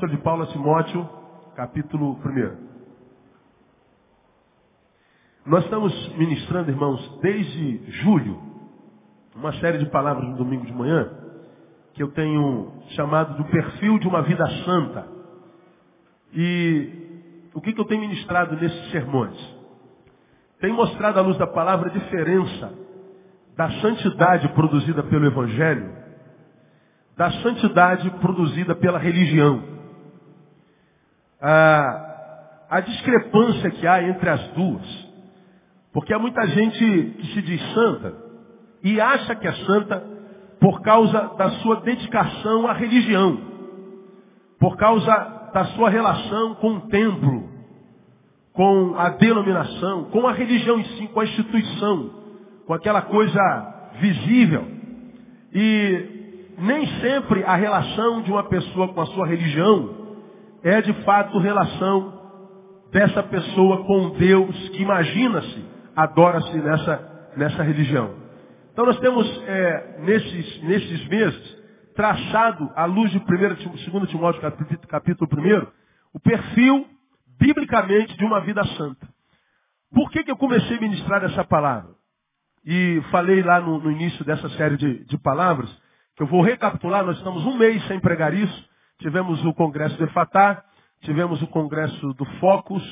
Epístola de Paulo a Timóteo, capítulo 1. Nós estamos ministrando, irmãos, desde julho, uma série de palavras no domingo de manhã, que eu tenho chamado do perfil de uma vida santa. E o que, que eu tenho ministrado nesses sermões? Tenho mostrado à luz da palavra a diferença da santidade produzida pelo Evangelho da santidade produzida pela religião. A, a discrepância que há entre as duas. Porque há muita gente que se diz santa e acha que é santa por causa da sua dedicação à religião, por causa da sua relação com o templo, com a denominação, com a religião em si, com a instituição, com aquela coisa visível. E nem sempre a relação de uma pessoa com a sua religião é de fato relação dessa pessoa com Deus que imagina-se, adora-se nessa, nessa religião. Então nós temos é, nesses, nesses meses traçado à luz de 1 2 Timóteo capítulo, capítulo 1, o perfil biblicamente de uma vida santa. Por que, que eu comecei a ministrar essa palavra? E falei lá no, no início dessa série de, de palavras eu vou recapitular, nós estamos um mês sem pregar isso. Tivemos o congresso do Efatá, tivemos o congresso do Focus,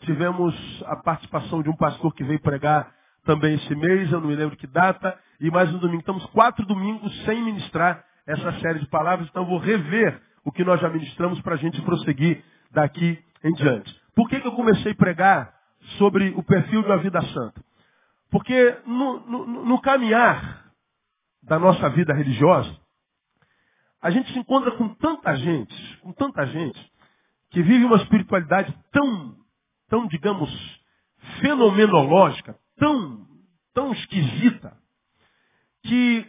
tivemos a participação de um pastor que veio pregar também esse mês, eu não me lembro que data, e mais um domingo. Estamos quatro domingos sem ministrar essa série de palavras, então vou rever o que nós já ministramos para a gente prosseguir daqui em diante. Por que, que eu comecei a pregar sobre o perfil de uma vida santa? Porque no, no, no caminhar da nossa vida religiosa, a gente se encontra com tanta gente, com tanta gente, que vive uma espiritualidade tão, tão, digamos, fenomenológica, tão, tão esquisita, que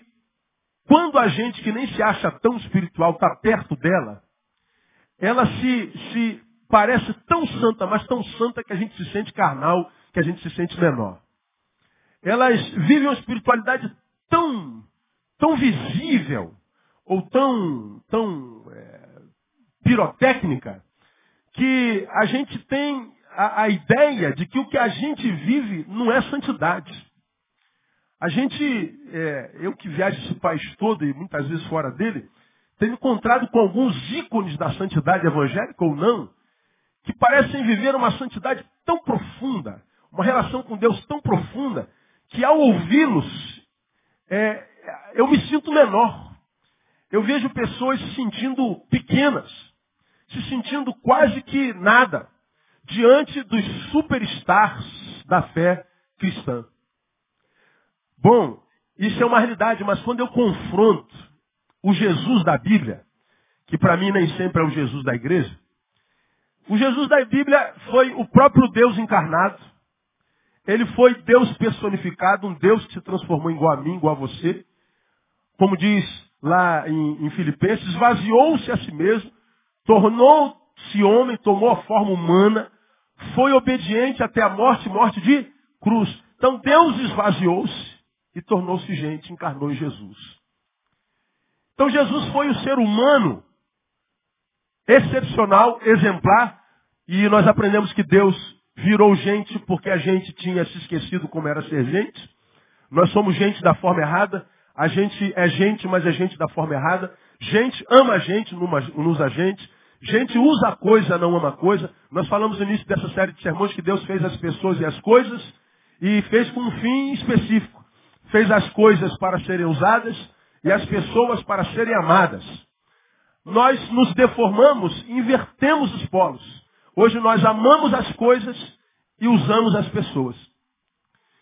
quando a gente que nem se acha tão espiritual está perto dela, ela se, se parece tão santa, mas tão santa que a gente se sente carnal, que a gente se sente menor. Elas vivem uma espiritualidade tão tão visível ou tão, tão é, pirotécnica que a gente tem a, a ideia de que o que a gente vive não é santidade. A gente, é, eu que viajo esse país todo e muitas vezes fora dele, tenho encontrado com alguns ícones da santidade evangélica ou não, que parecem viver uma santidade tão profunda, uma relação com Deus tão profunda, que ao ouvi-los, é, eu me sinto menor. Eu vejo pessoas se sentindo pequenas, se sentindo quase que nada, diante dos superstars da fé cristã. Bom, isso é uma realidade, mas quando eu confronto o Jesus da Bíblia, que para mim nem sempre é o Jesus da igreja, o Jesus da Bíblia foi o próprio Deus encarnado. Ele foi Deus personificado, um Deus que se transformou igual a mim, igual a você como diz lá em, em Filipenses, esvaziou-se a si mesmo, tornou-se homem, tomou a forma humana, foi obediente até a morte, morte de cruz. Então Deus esvaziou-se e tornou-se gente, encarnou em Jesus. Então Jesus foi o ser humano excepcional, exemplar, e nós aprendemos que Deus virou gente porque a gente tinha se esquecido como era ser gente. Nós somos gente da forma errada. A gente é gente, mas é gente da forma errada. Gente ama a gente, não usa a gente. Gente usa a coisa, não ama a coisa. Nós falamos no início dessa série de sermões que Deus fez as pessoas e as coisas e fez com um fim específico. Fez as coisas para serem usadas e as pessoas para serem amadas. Nós nos deformamos, invertemos os polos. Hoje nós amamos as coisas e usamos as pessoas.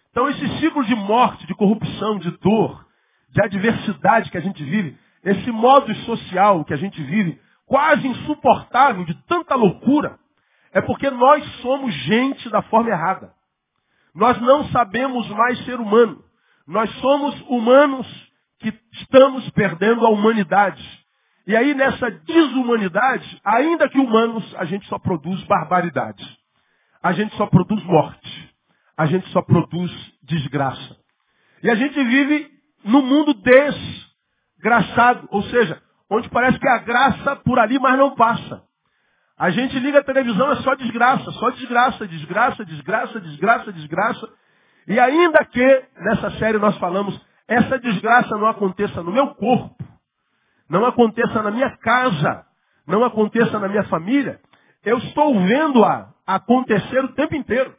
Então esse ciclo de morte, de corrupção, de dor, de adversidade que a gente vive, esse modo social que a gente vive, quase insuportável, de tanta loucura, é porque nós somos gente da forma errada. Nós não sabemos mais ser humano. Nós somos humanos que estamos perdendo a humanidade. E aí nessa desumanidade, ainda que humanos, a gente só produz barbaridade. A gente só produz morte. A gente só produz desgraça. E a gente vive no mundo desgraçado, ou seja, onde parece que a graça por ali, mas não passa. A gente liga a televisão, é só desgraça, só desgraça, desgraça, desgraça, desgraça, desgraça. E ainda que nessa série nós falamos, essa desgraça não aconteça no meu corpo, não aconteça na minha casa, não aconteça na minha família, eu estou vendo-a acontecer o tempo inteiro.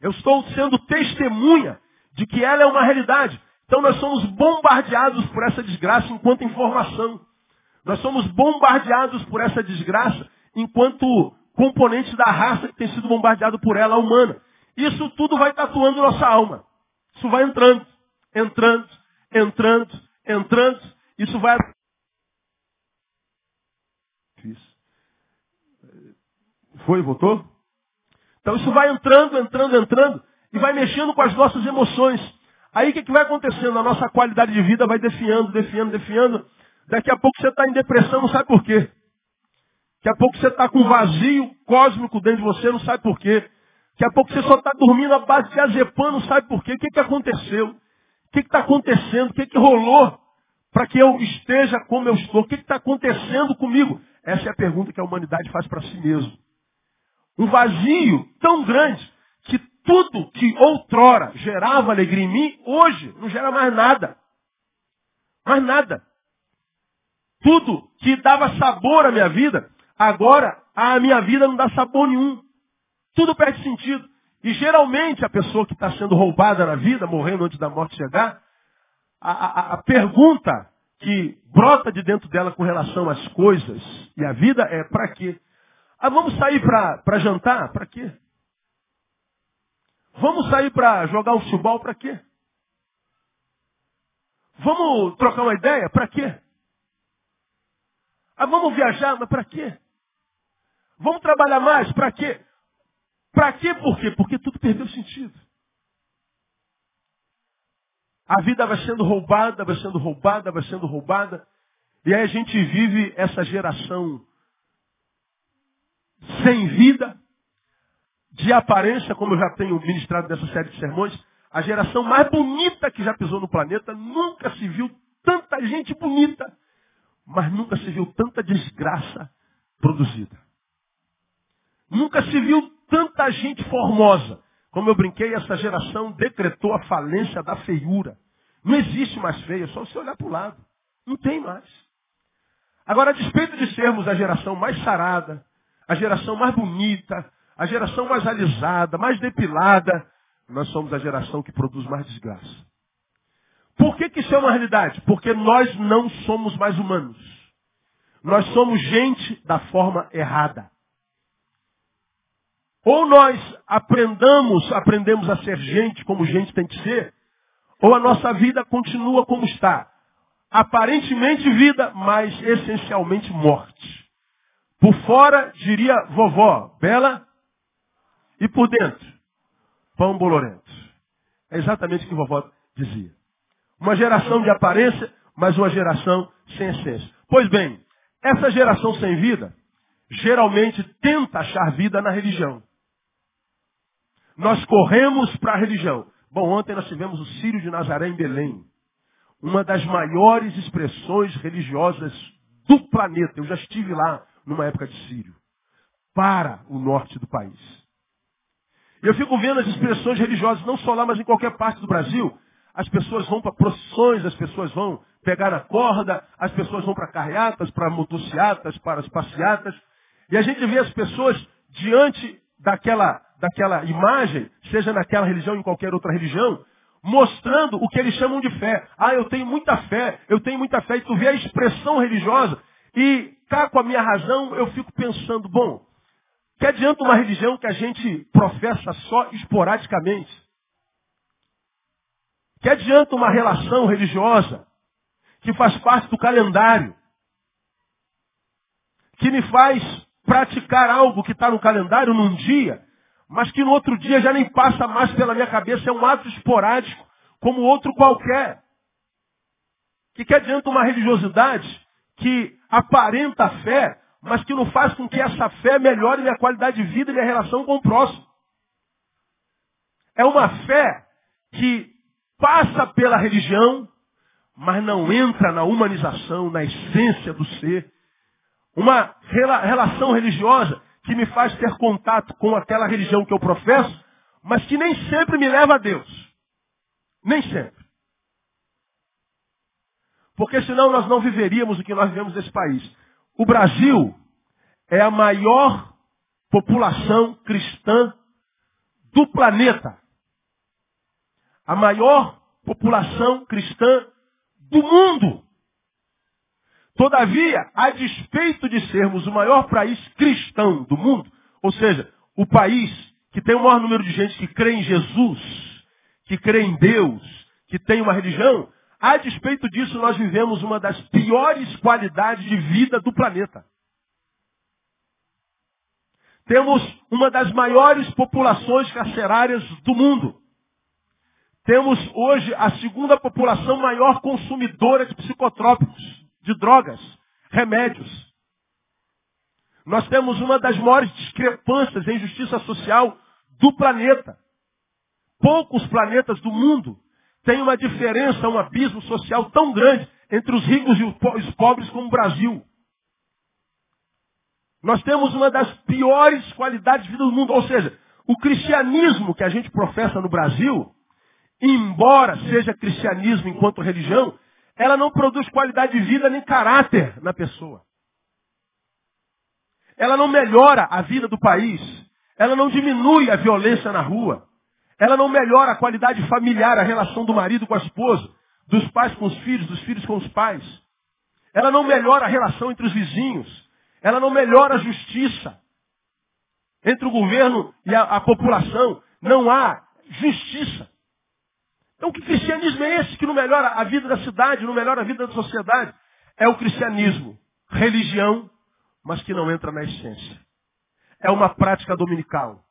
Eu estou sendo testemunha de que ela é uma realidade. Então nós somos bombardeados por essa desgraça enquanto informação. Nós somos bombardeados por essa desgraça enquanto componente da raça que tem sido bombardeado por ela, a humana. Isso tudo vai tatuando nossa alma. Isso vai entrando, entrando, entrando, entrando. Isso vai. Foi, voltou? Então isso vai entrando, entrando, entrando e vai mexendo com as nossas emoções. Aí o que, que vai acontecendo? A nossa qualidade de vida vai definhando, definhando, definhando. Daqui a pouco você está em depressão, não sabe por quê. Daqui a pouco você está com um vazio cósmico dentro de você, não sabe por quê. Daqui a pouco você só está dormindo à base de azepam, não sabe por quê. O que, que aconteceu? O que está acontecendo? O que, que rolou para que eu esteja como eu estou? O que está acontecendo comigo? Essa é a pergunta que a humanidade faz para si mesmo. Um vazio tão grande tudo que outrora gerava alegria em mim, hoje não gera mais nada. Mais nada. Tudo que dava sabor à minha vida, agora a minha vida não dá sabor nenhum. Tudo perde sentido. E geralmente a pessoa que está sendo roubada na vida, morrendo antes da morte chegar, a, a, a pergunta que brota de dentro dela com relação às coisas e à vida é para quê? Ah, vamos sair para jantar? Para quê? Vamos sair para jogar um futebol? Para quê? Vamos trocar uma ideia? Para quê? Ah, vamos viajar? Mas para quê? Vamos trabalhar mais? Para quê? Para quê? Por quê? Porque tudo perdeu sentido. A vida vai sendo roubada, vai sendo roubada, vai sendo roubada. E aí a gente vive essa geração sem vida, de aparência, como eu já tenho ministrado nessa série de sermões, a geração mais bonita que já pisou no planeta, nunca se viu tanta gente bonita, mas nunca se viu tanta desgraça produzida. Nunca se viu tanta gente formosa. Como eu brinquei, essa geração decretou a falência da feiura. Não existe mais feia, só você olhar para o lado. Não tem mais. Agora, a despeito de sermos a geração mais sarada, a geração mais bonita, a geração mais alisada, mais depilada, nós somos a geração que produz mais desgraça. Por que, que isso é uma realidade? Porque nós não somos mais humanos. Nós somos gente da forma errada. Ou nós aprendamos, aprendemos a ser gente como gente tem que ser, ou a nossa vida continua como está. Aparentemente vida, mas essencialmente morte. Por fora, diria vovó, bela. E por dentro, pão bolorento. É exatamente o que vovó dizia. Uma geração de aparência, mas uma geração sem essência. Pois bem, essa geração sem vida, geralmente tenta achar vida na religião. Nós corremos para a religião. Bom, ontem nós tivemos o Sírio de Nazaré em Belém. Uma das maiores expressões religiosas do planeta. Eu já estive lá numa época de Sírio, para o norte do país. E eu fico vendo as expressões religiosas, não só lá, mas em qualquer parte do Brasil. As pessoas vão para procissões, as pessoas vão pegar na corda, as pessoas vão para carreatas, para motocicletas, para as passeatas. E a gente vê as pessoas diante daquela, daquela imagem, seja naquela religião ou em qualquer outra religião, mostrando o que eles chamam de fé. Ah, eu tenho muita fé, eu tenho muita fé. E tu vê a expressão religiosa e cá com a minha razão, eu fico pensando, bom, que adianta uma religião que a gente professa só esporadicamente? Que adianta uma relação religiosa que faz parte do calendário? Que me faz praticar algo que está no calendário num dia, mas que no outro dia já nem passa mais pela minha cabeça, é um ato esporádico, como outro qualquer. Que, que adianta uma religiosidade que aparenta fé, mas que não faz com que essa fé melhore minha qualidade de vida e minha relação com o próximo. É uma fé que passa pela religião, mas não entra na humanização, na essência do ser. Uma rela relação religiosa que me faz ter contato com aquela religião que eu professo, mas que nem sempre me leva a Deus. Nem sempre. Porque senão nós não viveríamos o que nós vivemos nesse país. O Brasil é a maior população cristã do planeta. A maior população cristã do mundo. Todavia, a despeito de sermos o maior país cristão do mundo, ou seja, o país que tem o maior número de gente que crê em Jesus, que crê em Deus, que tem uma religião, a despeito disso nós vivemos uma das piores qualidades de vida do planeta. Temos uma das maiores populações carcerárias do mundo. Temos hoje a segunda população maior consumidora de psicotrópicos, de drogas, remédios. Nós temos uma das maiores discrepâncias em justiça social do planeta. Poucos planetas do mundo têm uma diferença, um abismo social tão grande entre os ricos e os pobres como o Brasil. Nós temos uma das piores qualidades de vida do mundo. Ou seja, o cristianismo que a gente professa no Brasil, embora seja cristianismo enquanto religião, ela não produz qualidade de vida nem caráter na pessoa. Ela não melhora a vida do país. Ela não diminui a violência na rua. Ela não melhora a qualidade familiar, a relação do marido com a esposa, dos pais com os filhos, dos filhos com os pais. Ela não melhora a relação entre os vizinhos. Ela não melhora a justiça. Entre o governo e a, a população não há justiça. Então que cristianismo é esse que não melhora a vida da cidade, não melhora a vida da sociedade? É o cristianismo, religião, mas que não entra na essência. É uma prática dominical.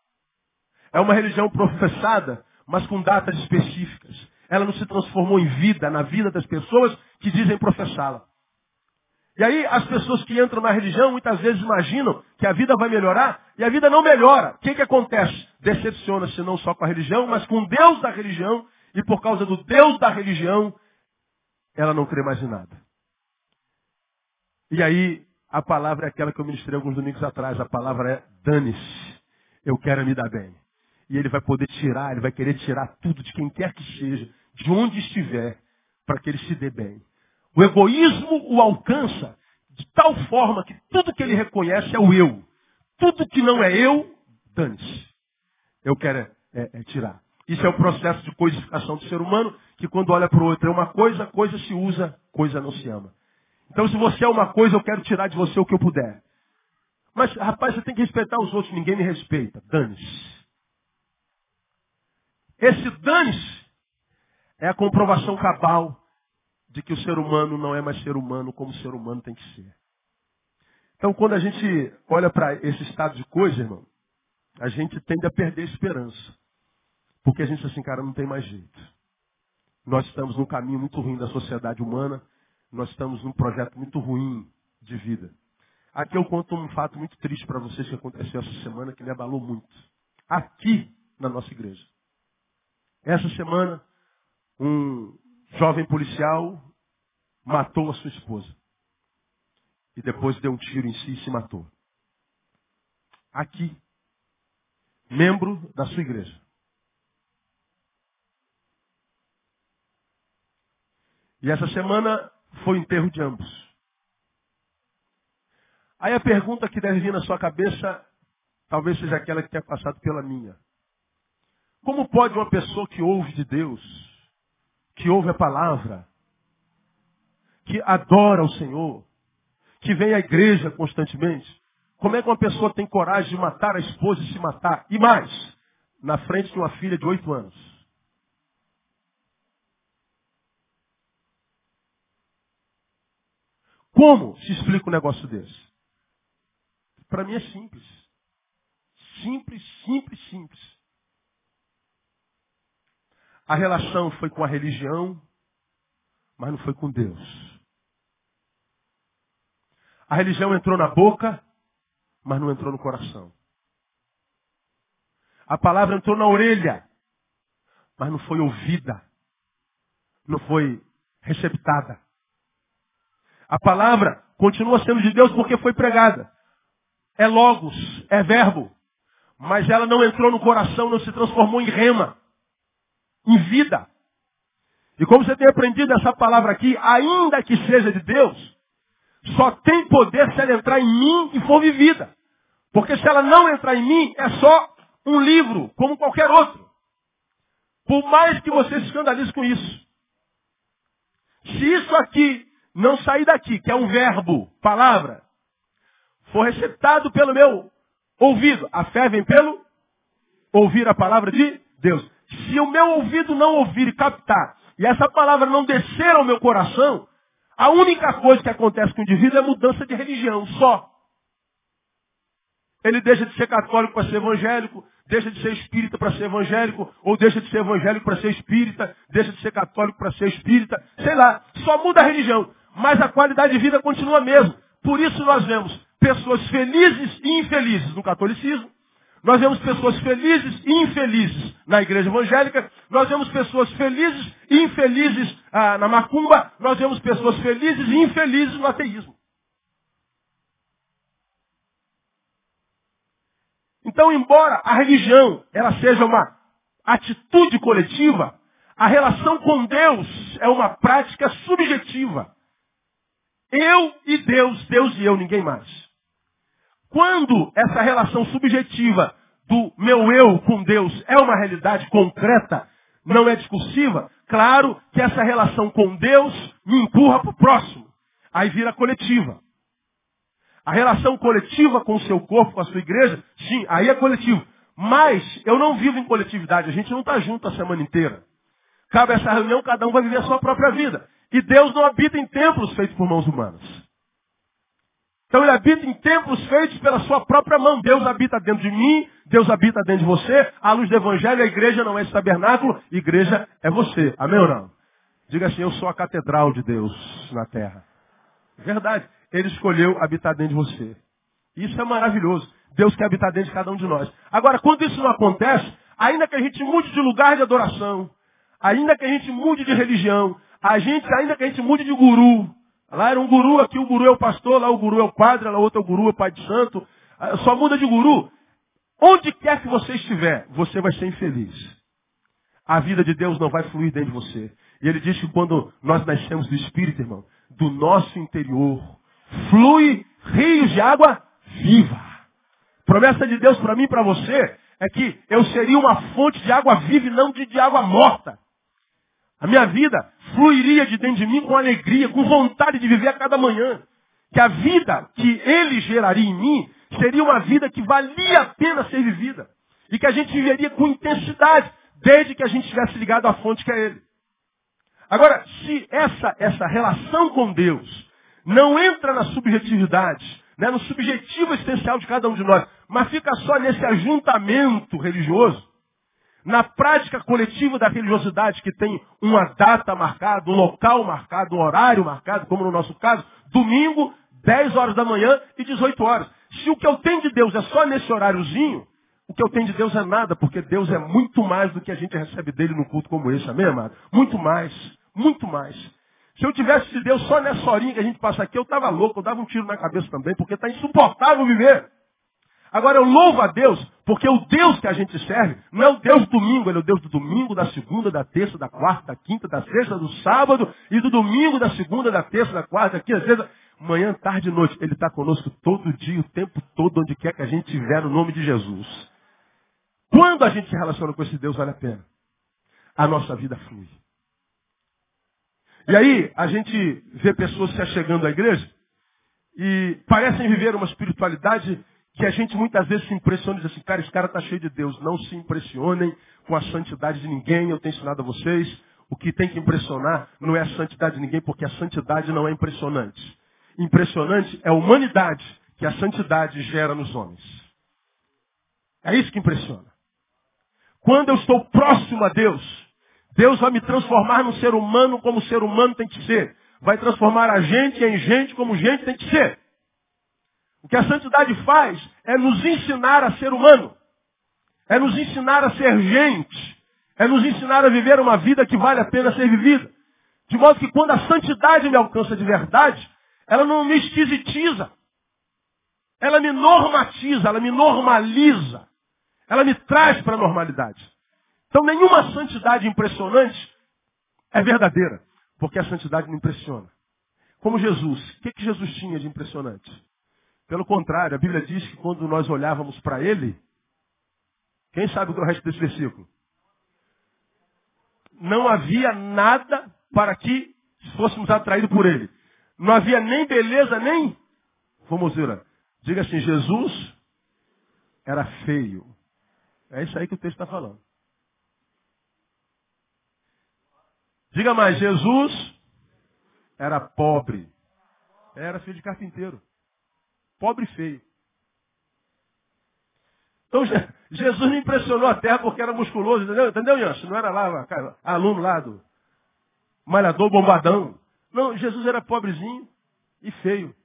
É uma religião professada, mas com datas específicas. Ela não se transformou em vida, na vida das pessoas que dizem professá-la. E aí as pessoas que entram na religião muitas vezes imaginam que a vida vai melhorar e a vida não melhora. O que, que acontece? Decepciona-se não só com a religião, mas com Deus da religião. E por causa do Deus da religião, ela não crê mais em nada. E aí a palavra é aquela que eu ministrei alguns domingos atrás. A palavra é dane-se. Eu quero me dar bem. E ele vai poder tirar, ele vai querer tirar tudo de quem quer que seja, de onde estiver, para que ele se dê bem. O egoísmo o alcança de tal forma que tudo que ele reconhece é o eu. Tudo que não é eu, dane-se. Eu quero é, é, é tirar. Isso é o processo de coisificação do ser humano, que quando olha para o outro é uma coisa, coisa se usa, coisa não se ama. Então se você é uma coisa, eu quero tirar de você o que eu puder. Mas, rapaz, você tem que respeitar os outros, ninguém me respeita. Dane-se. Esse dane-se é a comprovação cabal de que o ser humano não é mais ser humano como o ser humano tem que ser. Então, quando a gente olha para esse estado de coisa, irmão, a gente tende a perder a esperança. Porque a gente assim, cara, não tem mais jeito. Nós estamos num caminho muito ruim da sociedade humana, nós estamos num projeto muito ruim de vida. Aqui eu conto um fato muito triste para vocês que aconteceu essa semana, que me abalou muito. Aqui, na nossa igreja. Essa semana, um jovem policial matou a sua esposa. E depois deu um tiro em si e se matou. Aqui, membro da sua igreja. E essa semana foi o enterro de ambos. Aí a pergunta que deve vir na sua cabeça, talvez seja aquela que tenha passado pela minha. Como pode uma pessoa que ouve de Deus, que ouve a palavra, que adora o Senhor, que vem à igreja constantemente, como é que uma pessoa tem coragem de matar a esposa e se matar? E mais, na frente de uma filha de oito anos. Como se explica um negócio desse? Para mim é simples. Simples, simples, simples. A relação foi com a religião, mas não foi com Deus. A religião entrou na boca, mas não entrou no coração. A palavra entrou na orelha, mas não foi ouvida. Não foi receptada. A palavra continua sendo de Deus porque foi pregada. É logos, é verbo. Mas ela não entrou no coração, não se transformou em rema, em vida. E como você tem aprendido essa palavra aqui, ainda que seja de Deus, só tem poder se ela entrar em mim e for vivida. Porque se ela não entrar em mim, é só um livro, como qualquer outro. Por mais que você se escandalize com isso. Se isso aqui não sair daqui, que é um verbo, palavra, for receptado pelo meu ouvido, a fé vem pelo ouvir a palavra de Deus. Se o meu ouvido não ouvir e captar, e essa palavra não descer ao meu coração, a única coisa que acontece com o indivíduo é mudança de religião, só. Ele deixa de ser católico para ser evangélico, deixa de ser espírita para ser evangélico, ou deixa de ser evangélico para ser espírita, deixa de ser católico para ser espírita, sei lá, só muda a religião, mas a qualidade de vida continua a mesma. Por isso nós vemos pessoas felizes e infelizes no catolicismo, nós vemos pessoas felizes e infelizes na igreja evangélica. Nós vemos pessoas felizes e infelizes ah, na macumba. Nós vemos pessoas felizes e infelizes no ateísmo. Então, embora a religião ela seja uma atitude coletiva, a relação com Deus é uma prática subjetiva. Eu e Deus, Deus e eu, ninguém mais. Quando essa relação subjetiva do meu eu com Deus é uma realidade concreta, não é discursiva, claro que essa relação com Deus me empurra para o próximo. Aí vira coletiva. A relação coletiva com o seu corpo, com a sua igreja, sim, aí é coletivo. Mas eu não vivo em coletividade, a gente não está junto a semana inteira. Cabe essa reunião, cada um vai viver a sua própria vida. E Deus não habita em templos feitos por mãos humanas. Então ele habita em templos feitos pela sua própria mão. Deus habita dentro de mim, Deus habita dentro de você. À luz do Evangelho, a igreja não é esse tabernáculo, igreja é você. Amém ou não? Diga assim, eu sou a catedral de Deus na terra. Verdade. Ele escolheu habitar dentro de você. Isso é maravilhoso. Deus quer habitar dentro de cada um de nós. Agora, quando isso não acontece, ainda que a gente mude de lugar de adoração, ainda que a gente mude de religião, a gente, ainda que a gente mude de guru, Lá era um guru, aqui o guru é o pastor, lá o guru é o padre, lá outro é o guru, é o pai de santo. Ah, só muda de guru. Onde quer que você estiver, você vai ser infeliz. A vida de Deus não vai fluir dentro de você. E ele diz que quando nós nascemos do Espírito, irmão, do nosso interior, flui rios de água viva. Promessa de Deus para mim e para você é que eu seria uma fonte de água viva e não de, de água morta. A minha vida fluiria de dentro de mim com alegria, com vontade de viver a cada manhã. Que a vida que ele geraria em mim seria uma vida que valia a pena ser vivida. E que a gente viveria com intensidade, desde que a gente estivesse ligado à fonte que é ele. Agora, se essa, essa relação com Deus não entra na subjetividade, né, no subjetivo essencial de cada um de nós, mas fica só nesse ajuntamento religioso, na prática coletiva da religiosidade que tem uma data marcada, um local marcado, um horário marcado, como no nosso caso, domingo, 10 horas da manhã e 18 horas. Se o que eu tenho de Deus é só nesse horáriozinho, o que eu tenho de Deus é nada, porque Deus é muito mais do que a gente recebe dele num culto como esse, amém, amado? Muito mais, muito mais. Se eu tivesse de Deus só nessa horinha que a gente passa aqui, eu estava louco, eu dava um tiro na cabeça também, porque está insuportável viver. Agora eu louvo a Deus, porque o Deus que a gente serve não é o Deus do domingo, ele é o Deus do domingo, da segunda, da terça, da quarta, da quinta, da sexta, do sábado, e do domingo, da segunda, da terça, da quarta, da quinta, da sexta, manhã, tarde e noite. Ele está conosco todo dia, o tempo todo, onde quer que a gente estiver, no nome de Jesus. Quando a gente se relaciona com esse Deus, vale a pena. A nossa vida flui. E aí, a gente vê pessoas se achegando à igreja e parecem viver uma espiritualidade que a gente muitas vezes se impressiona e diz assim, cara, esse cara está cheio de Deus. Não se impressionem com a santidade de ninguém, eu tenho ensinado a vocês. O que tem que impressionar não é a santidade de ninguém, porque a santidade não é impressionante. Impressionante é a humanidade que a santidade gera nos homens. É isso que impressiona. Quando eu estou próximo a Deus, Deus vai me transformar num ser humano como o ser humano tem que ser. Vai transformar a gente em gente como gente tem que ser. O que a santidade faz é nos ensinar a ser humano. É nos ensinar a ser gente. É nos ensinar a viver uma vida que vale a pena ser vivida. De modo que quando a santidade me alcança de verdade, ela não me esquisitiza. Ela me normatiza, ela me normaliza. Ela me traz para a normalidade. Então nenhuma santidade impressionante é verdadeira, porque a santidade me impressiona. Como Jesus. O que, que Jesus tinha de impressionante? Pelo contrário, a Bíblia diz que quando nós olhávamos para ele, quem sabe o resto desse versículo? Não havia nada para que fôssemos atraídos por ele. Não havia nem beleza, nem formosura. Diga assim, Jesus era feio. É isso aí que o texto está falando. Diga mais, Jesus era pobre. Era filho de carpinteiro. Pobre e feio. Então Jesus não impressionou a terra porque era musculoso, entendeu? Entendeu, Jancho? Não era lá, cara, aluno lá do malhador bombadão. Não, Jesus era pobrezinho e feio.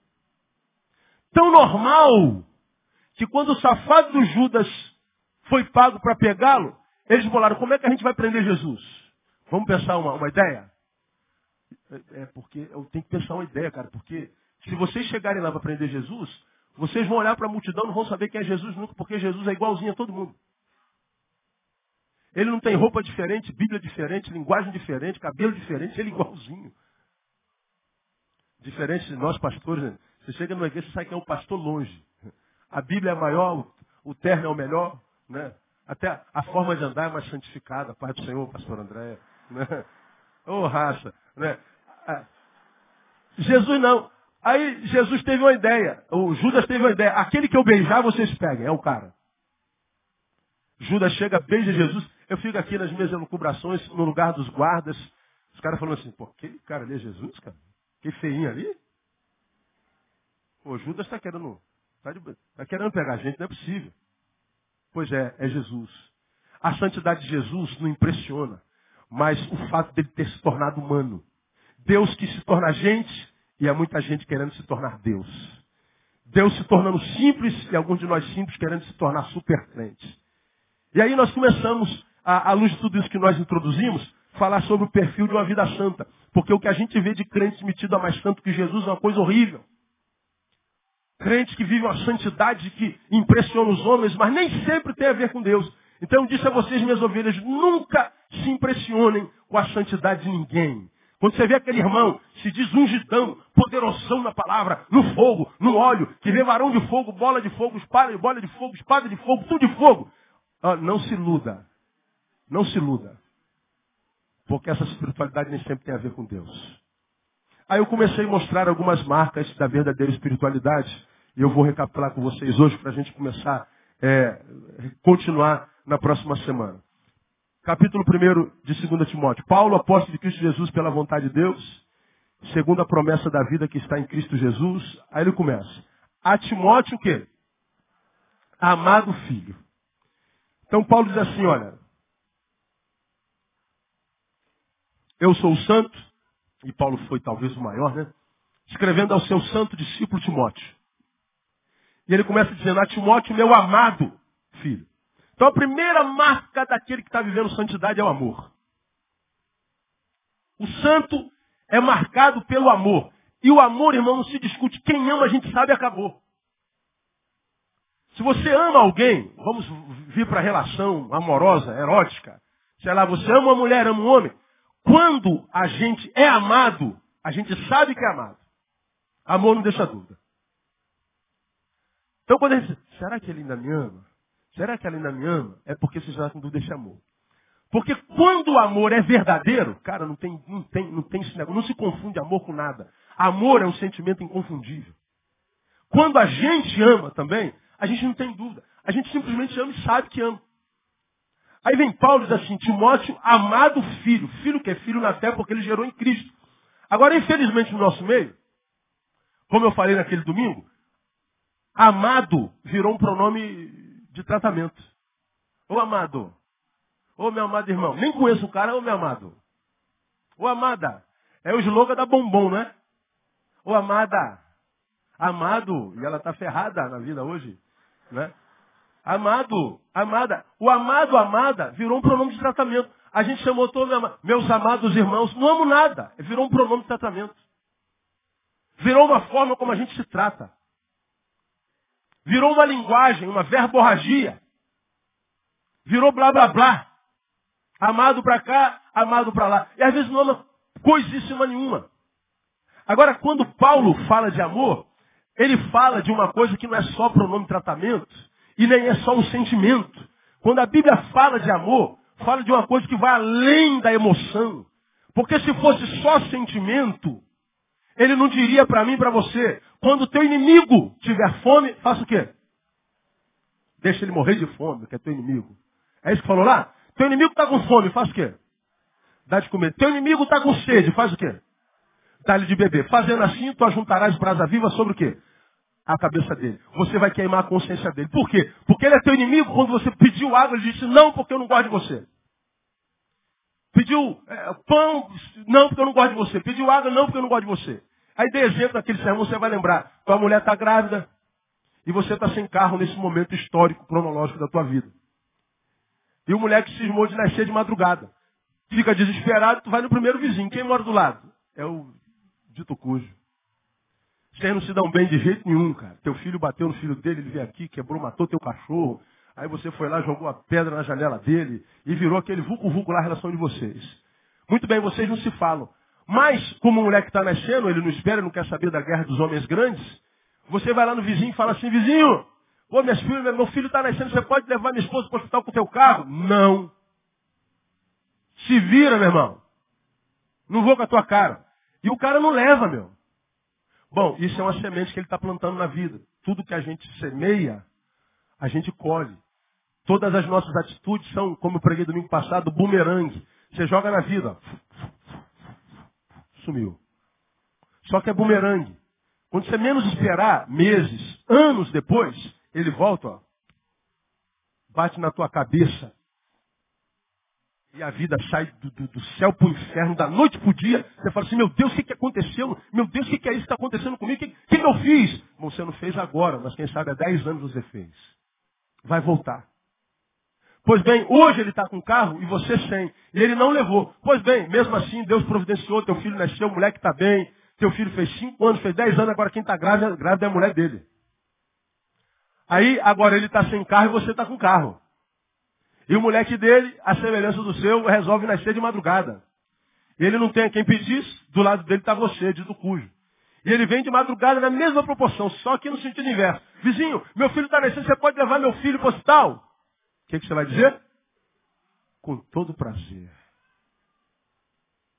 Tão normal que quando o safado do Judas foi pago para pegá-lo, eles falaram, como é que a gente vai prender Jesus? Vamos pensar uma, uma ideia? É, é porque eu tenho que pensar uma ideia, cara, porque se vocês chegarem lá para prender Jesus, vocês vão olhar para a multidão não vão saber quem é Jesus nunca, porque Jesus é igualzinho a todo mundo. Ele não tem roupa diferente, Bíblia diferente, linguagem diferente, cabelo diferente, ele é igualzinho. Diferente de nós pastores, né? você chega numa igreja, você sabe que é um pastor longe. A Bíblia é maior, o terno é o melhor, né? Até a forma de andar é mais santificada, Pai do Senhor, pastor André. Né? Ô oh, raça, né? Ah, Jesus não. Aí Jesus teve uma ideia, o Judas teve uma ideia. Aquele que eu beijar, vocês peguem, é o cara. Judas chega, beija Jesus. Eu fico aqui nas minhas elucubrações, no lugar dos guardas. Os caras falando assim, pô, aquele cara ali é Jesus, cara? Que feinho ali? Pô, Judas está querendo, tá, tá querendo pegar a gente, não é possível. Pois é, é Jesus. A santidade de Jesus não impressiona, mas o fato dele ter se tornado humano. Deus que se torna gente e há muita gente querendo se tornar Deus. Deus se tornando simples e alguns de nós simples querendo se tornar super crentes. E aí nós começamos, à, à luz de tudo isso que nós introduzimos, falar sobre o perfil de uma vida santa. Porque o que a gente vê de crentes metido a mais santo que Jesus é uma coisa horrível. Crentes que vivem uma santidade que impressiona os homens, mas nem sempre tem a ver com Deus. Então eu disse a vocês, minhas ovelhas, nunca se impressionem com a santidade de ninguém. Quando você vê aquele irmão, se diz ungidão, poderosão na palavra, no fogo, no óleo, que vê varão de fogo, bola de fogo, espada de bola de fogo, espada de fogo, tudo de fogo. Ah, não se iluda. Não se iluda. Porque essa espiritualidade nem sempre tem a ver com Deus. Aí eu comecei a mostrar algumas marcas da verdadeira espiritualidade. E eu vou recapitular com vocês hoje para a gente começar é, continuar na próxima semana capítulo 1 de 2 Timóteo. Paulo, apóstolo de Cristo Jesus pela vontade de Deus, segundo a promessa da vida que está em Cristo Jesus. Aí ele começa. A Timóteo o quê? Amado filho. Então Paulo diz assim, olha, eu sou o santo, e Paulo foi talvez o maior, né? Escrevendo ao seu santo discípulo Timóteo. E ele começa dizendo, a Timóteo, meu amado filho. Então a primeira marca daquele que está vivendo santidade é o amor. O santo é marcado pelo amor. E o amor, irmão, não se discute. Quem ama, a gente sabe, acabou. Se você ama alguém, vamos vir para a relação amorosa, erótica. Sei lá, você ama uma mulher, ama um homem. Quando a gente é amado, a gente sabe que é amado. Amor não deixa dúvida. Então quando a gente será que ele ainda me ama? Será que ela ainda me ama? É porque você já com dúvida desse amor. Porque quando o amor é verdadeiro, cara, não tem, não tem, não tem esse negócio, não se confunde amor com nada. Amor é um sentimento inconfundível. Quando a gente ama também, a gente não tem dúvida. A gente simplesmente ama e sabe que ama. Aí vem Paulo e diz assim, Timóteo, amado filho. Filho que é filho na terra porque ele gerou em Cristo. Agora, infelizmente, no nosso meio, como eu falei naquele domingo, amado virou um pronome de tratamento. Ô amado, ô meu amado irmão, nem conheço o cara, ô meu amado. Ô amada, é o slogan da bombom, né? Ô amada, amado, e ela está ferrada na vida hoje, né? Amado, amada. O amado, amada, virou um pronome de tratamento. A gente chamou todos meus amados irmãos. Não amo nada. Virou um pronome de tratamento. Virou uma forma como a gente se trata. Virou uma linguagem, uma verborragia. Virou blá blá blá. Amado para cá, amado para lá. E às vezes não ama coisíssima nenhuma. Agora, quando Paulo fala de amor, ele fala de uma coisa que não é só pronome tratamento e nem é só um sentimento. Quando a Bíblia fala de amor, fala de uma coisa que vai além da emoção. Porque se fosse só sentimento, ele não diria para mim para você, quando teu inimigo tiver fome, faça o quê? Deixa ele morrer de fome, que é teu inimigo. É isso que falou lá? Teu inimigo está com fome, faz o quê? Dá de comer. Teu inimigo está com sede, faz o quê? Dá-lhe de beber. Fazendo assim, tu ajuntarás brasa viva sobre o quê? A cabeça dele. Você vai queimar a consciência dele. Por quê? Porque ele é teu inimigo. Quando você pediu água, ele disse, não, porque eu não gosto de você. Pediu é, pão, não, porque eu não gosto de você. Pediu água, não, porque eu não gosto de você. Aí de exemplo daquele sermão, você vai lembrar. Tua mulher está grávida e você está sem carro nesse momento histórico, cronológico da tua vida. E o moleque cismou de nascer de madrugada. Fica desesperado, tu vai no primeiro vizinho. Quem mora do lado? É o dito cujo. Vocês não se dão bem de jeito nenhum, cara. Teu filho bateu no filho dele, ele veio aqui, quebrou, matou teu cachorro. Aí você foi lá, jogou a pedra na janela dele e virou aquele vulco-vulco lá a relação de vocês. Muito bem, vocês não se falam. Mas, como o moleque está nascendo, ele não espera, não quer saber da guerra dos homens grandes, você vai lá no vizinho e fala assim, vizinho, ô minhas filhas, meu filho está nascendo, você pode levar minha esposa para o hospital com o teu carro? Não. Se vira, meu irmão. Não vou com a tua cara. E o cara não leva, meu. Bom, isso é uma semente que ele está plantando na vida. Tudo que a gente semeia, a gente colhe. Todas as nossas atitudes são, como eu preguei domingo passado, bumerangue. Você joga na vida, sumiu. Só que é bumerangue. Quando você menos esperar, meses, anos depois, ele volta, ó, bate na tua cabeça e a vida sai do, do, do céu para o inferno, da noite para o dia. Você fala assim, meu Deus, o que, que aconteceu? Meu Deus, o que, que é isso que está acontecendo comigo? O que, que, eu fiz? Você não fez agora, mas quem sabe há 10 anos você fez. Vai voltar. Pois bem, hoje ele está com carro e você sem. E ele não levou. Pois bem, mesmo assim, Deus providenciou, teu filho nasceu, o moleque está bem. Teu filho fez 5 anos, fez 10 anos, agora quem está grávida, grávida é a mulher dele. Aí, agora ele está sem carro e você está com carro. E o moleque dele, a semelhança do seu, resolve nascer de madrugada. Ele não tem a quem pedir, do lado dele está você, dito cujo. E ele vem de madrugada na mesma proporção, só que no sentido inverso. Vizinho, meu filho está nascendo, você pode levar meu filho para o hospital? O que, que você vai dizer? Com todo prazer.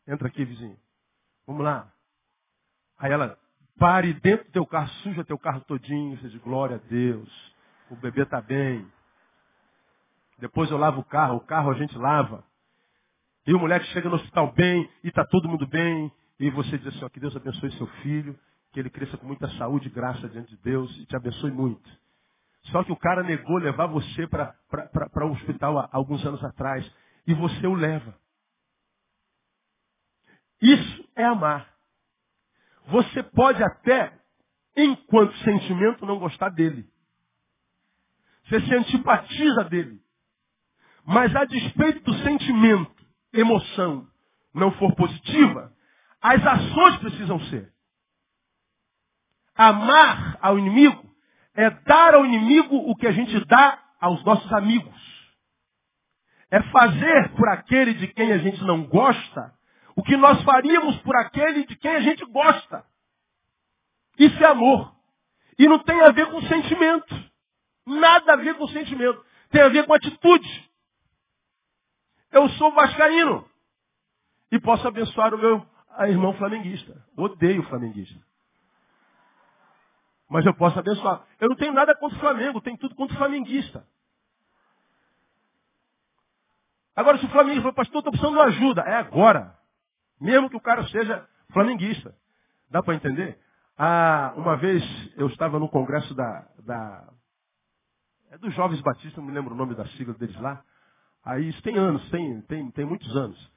Entra aqui, vizinho. Vamos lá. Aí ela, pare dentro do teu carro, suja teu carro todinho, você diz, glória a Deus. O bebê está bem. Depois eu lavo o carro, o carro a gente lava. E o moleque chega no hospital bem, e está todo mundo bem. E você diz assim, ó, que Deus abençoe seu filho, que ele cresça com muita saúde e graça diante de Deus e te abençoe muito. Só que o cara negou levar você para o hospital há alguns anos atrás. E você o leva. Isso é amar. Você pode até, enquanto sentimento, não gostar dele. Você se antipatiza dele. Mas a despeito do sentimento, emoção, não for positiva, as ações precisam ser. Amar ao inimigo é dar ao inimigo o que a gente dá aos nossos amigos. É fazer por aquele de quem a gente não gosta o que nós faríamos por aquele de quem a gente gosta. Isso é amor. E não tem a ver com sentimento. Nada a ver com sentimento. Tem a ver com atitude. Eu sou vascaíno. E posso abençoar o meu irmão flamenguista. Odeio flamenguista. Mas eu posso abençoar. Eu não tenho nada contra o Flamengo, tenho tudo contra o flamenguista. Agora, se o Flamengo for pastor, estou precisando de ajuda. É agora. Mesmo que o cara seja flamenguista. Dá para entender? Ah, uma vez eu estava no congresso da, da. É dos Jovens Batistas, não me lembro o nome da sigla deles lá. Aí isso tem anos, tem, tem, tem muitos anos.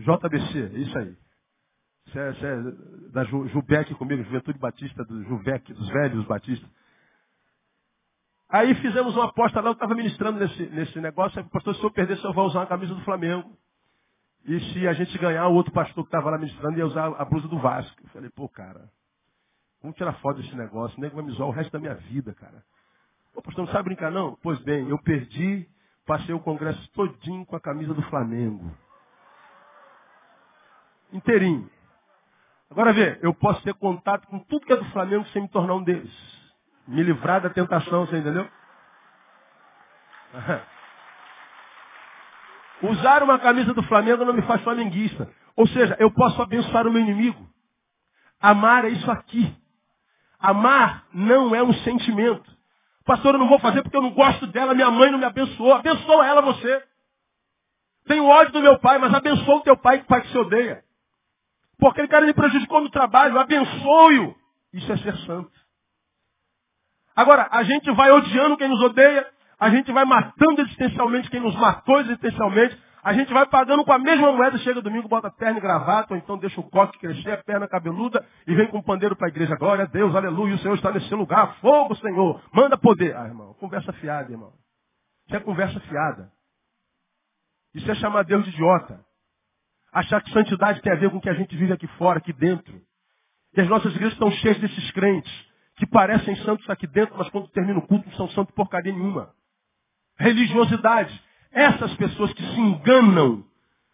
JBC, isso aí. Isso é, é da Ju, Jubec comigo, Juventude Batista, do Juvec, dos velhos Batistas. Aí fizemos uma aposta lá, eu estava ministrando nesse, nesse negócio, aí pastor, se eu perder, eu vou usar uma camisa do Flamengo. E se a gente ganhar, o outro pastor que estava lá ministrando ia usar a blusa do Vasco. Eu falei, pô, cara, vamos tirar foto desse negócio, o nego vai me zoar o resto da minha vida, cara. Pô, pastor, não sabe brincar não? Pois bem, eu perdi, passei o congresso todinho com a camisa do Flamengo. Inteirinho. Agora vê, eu posso ter contato com tudo que é do Flamengo sem me tornar um deles. Me livrar da tentação, você entendeu? Usar uma camisa do Flamengo não me faz flamenguista. Ou seja, eu posso abençoar o meu inimigo. Amar é isso aqui. Amar não é um sentimento. Pastor, eu não vou fazer porque eu não gosto dela, minha mãe não me abençoou. Abençoa ela você. Tenho ódio do meu pai, mas abençoa o teu pai, que pai que se odeia. Porque ele cara me prejudicou no trabalho, abençoe-o. Isso é ser santo. Agora, a gente vai odiando quem nos odeia, a gente vai matando existencialmente quem nos matou existencialmente, a gente vai pagando com a mesma moeda, chega domingo, bota perna e gravata, ou então deixa o coque crescer, a perna cabeluda, e vem com o pandeiro para a igreja. Glória a Deus, aleluia, o Senhor está nesse lugar. Fogo, Senhor. Manda poder. Ah, irmão, conversa fiada, irmão. Isso é conversa fiada. Isso é chamar Deus de idiota. Achar que santidade tem a ver com o que a gente vive aqui fora, aqui dentro. E as nossas igrejas estão cheias desses crentes, que parecem santos aqui dentro, mas quando termina o culto não são santos porcaria nenhuma. Religiosidade. Essas pessoas que se enganam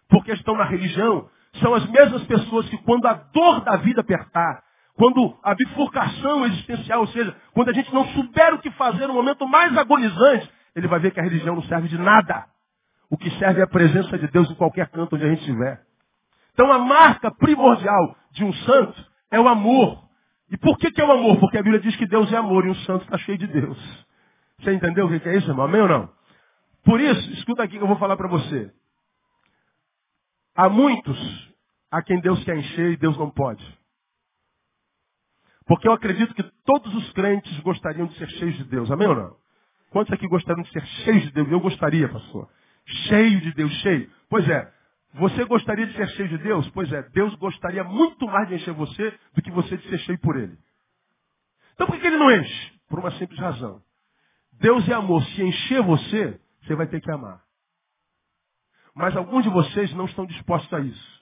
porque estão na religião são as mesmas pessoas que quando a dor da vida apertar, quando a bifurcação existencial, ou seja, quando a gente não souber o que fazer no momento mais agonizante, ele vai ver que a religião não serve de nada. O que serve é a presença de Deus em qualquer canto onde a gente estiver. Então a marca primordial de um santo é o amor. E por que, que é o amor? Porque a Bíblia diz que Deus é amor e um santo está cheio de Deus. Você entendeu o que é isso, irmão? Amém ou não? Por isso, escuta aqui que eu vou falar para você. Há muitos a quem Deus quer encher e Deus não pode. Porque eu acredito que todos os crentes gostariam de ser cheios de Deus. Amém ou não? Quantos aqui gostariam de ser cheios de Deus? Eu gostaria, pastor. Cheio de Deus, cheio. Pois é. Você gostaria de ser cheio de Deus? Pois é. Deus gostaria muito mais de encher você do que você de ser cheio por Ele. Então por que Ele não enche? Por uma simples razão. Deus é amor. Se encher você, você vai ter que amar. Mas alguns de vocês não estão dispostos a isso.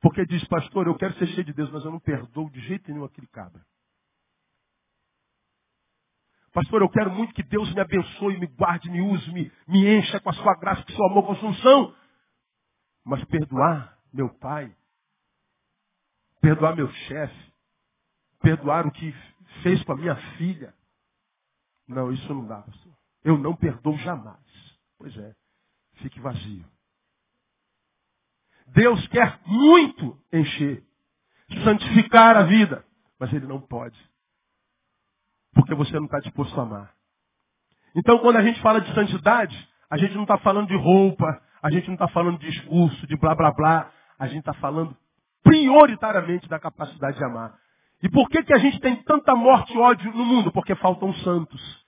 Porque diz, pastor, eu quero ser cheio de Deus, mas eu não perdoo de jeito nenhum aquele cabra. Pastor, eu quero muito que Deus me abençoe, me guarde, me use, me, me encha com a sua graça, com o seu amor, com a sua unção. Mas perdoar meu pai, perdoar meu chefe, perdoar o que fez com a minha filha. Não, isso não dá, pastor. Eu não perdoo jamais. Pois é, fique vazio. Deus quer muito encher, santificar a vida, mas Ele não pode. Porque você não está disposto a amar. Então, quando a gente fala de santidade, a gente não está falando de roupa, a gente não está falando de discurso, de blá blá blá. A gente está falando prioritariamente da capacidade de amar. E por que, que a gente tem tanta morte e ódio no mundo? Porque faltam santos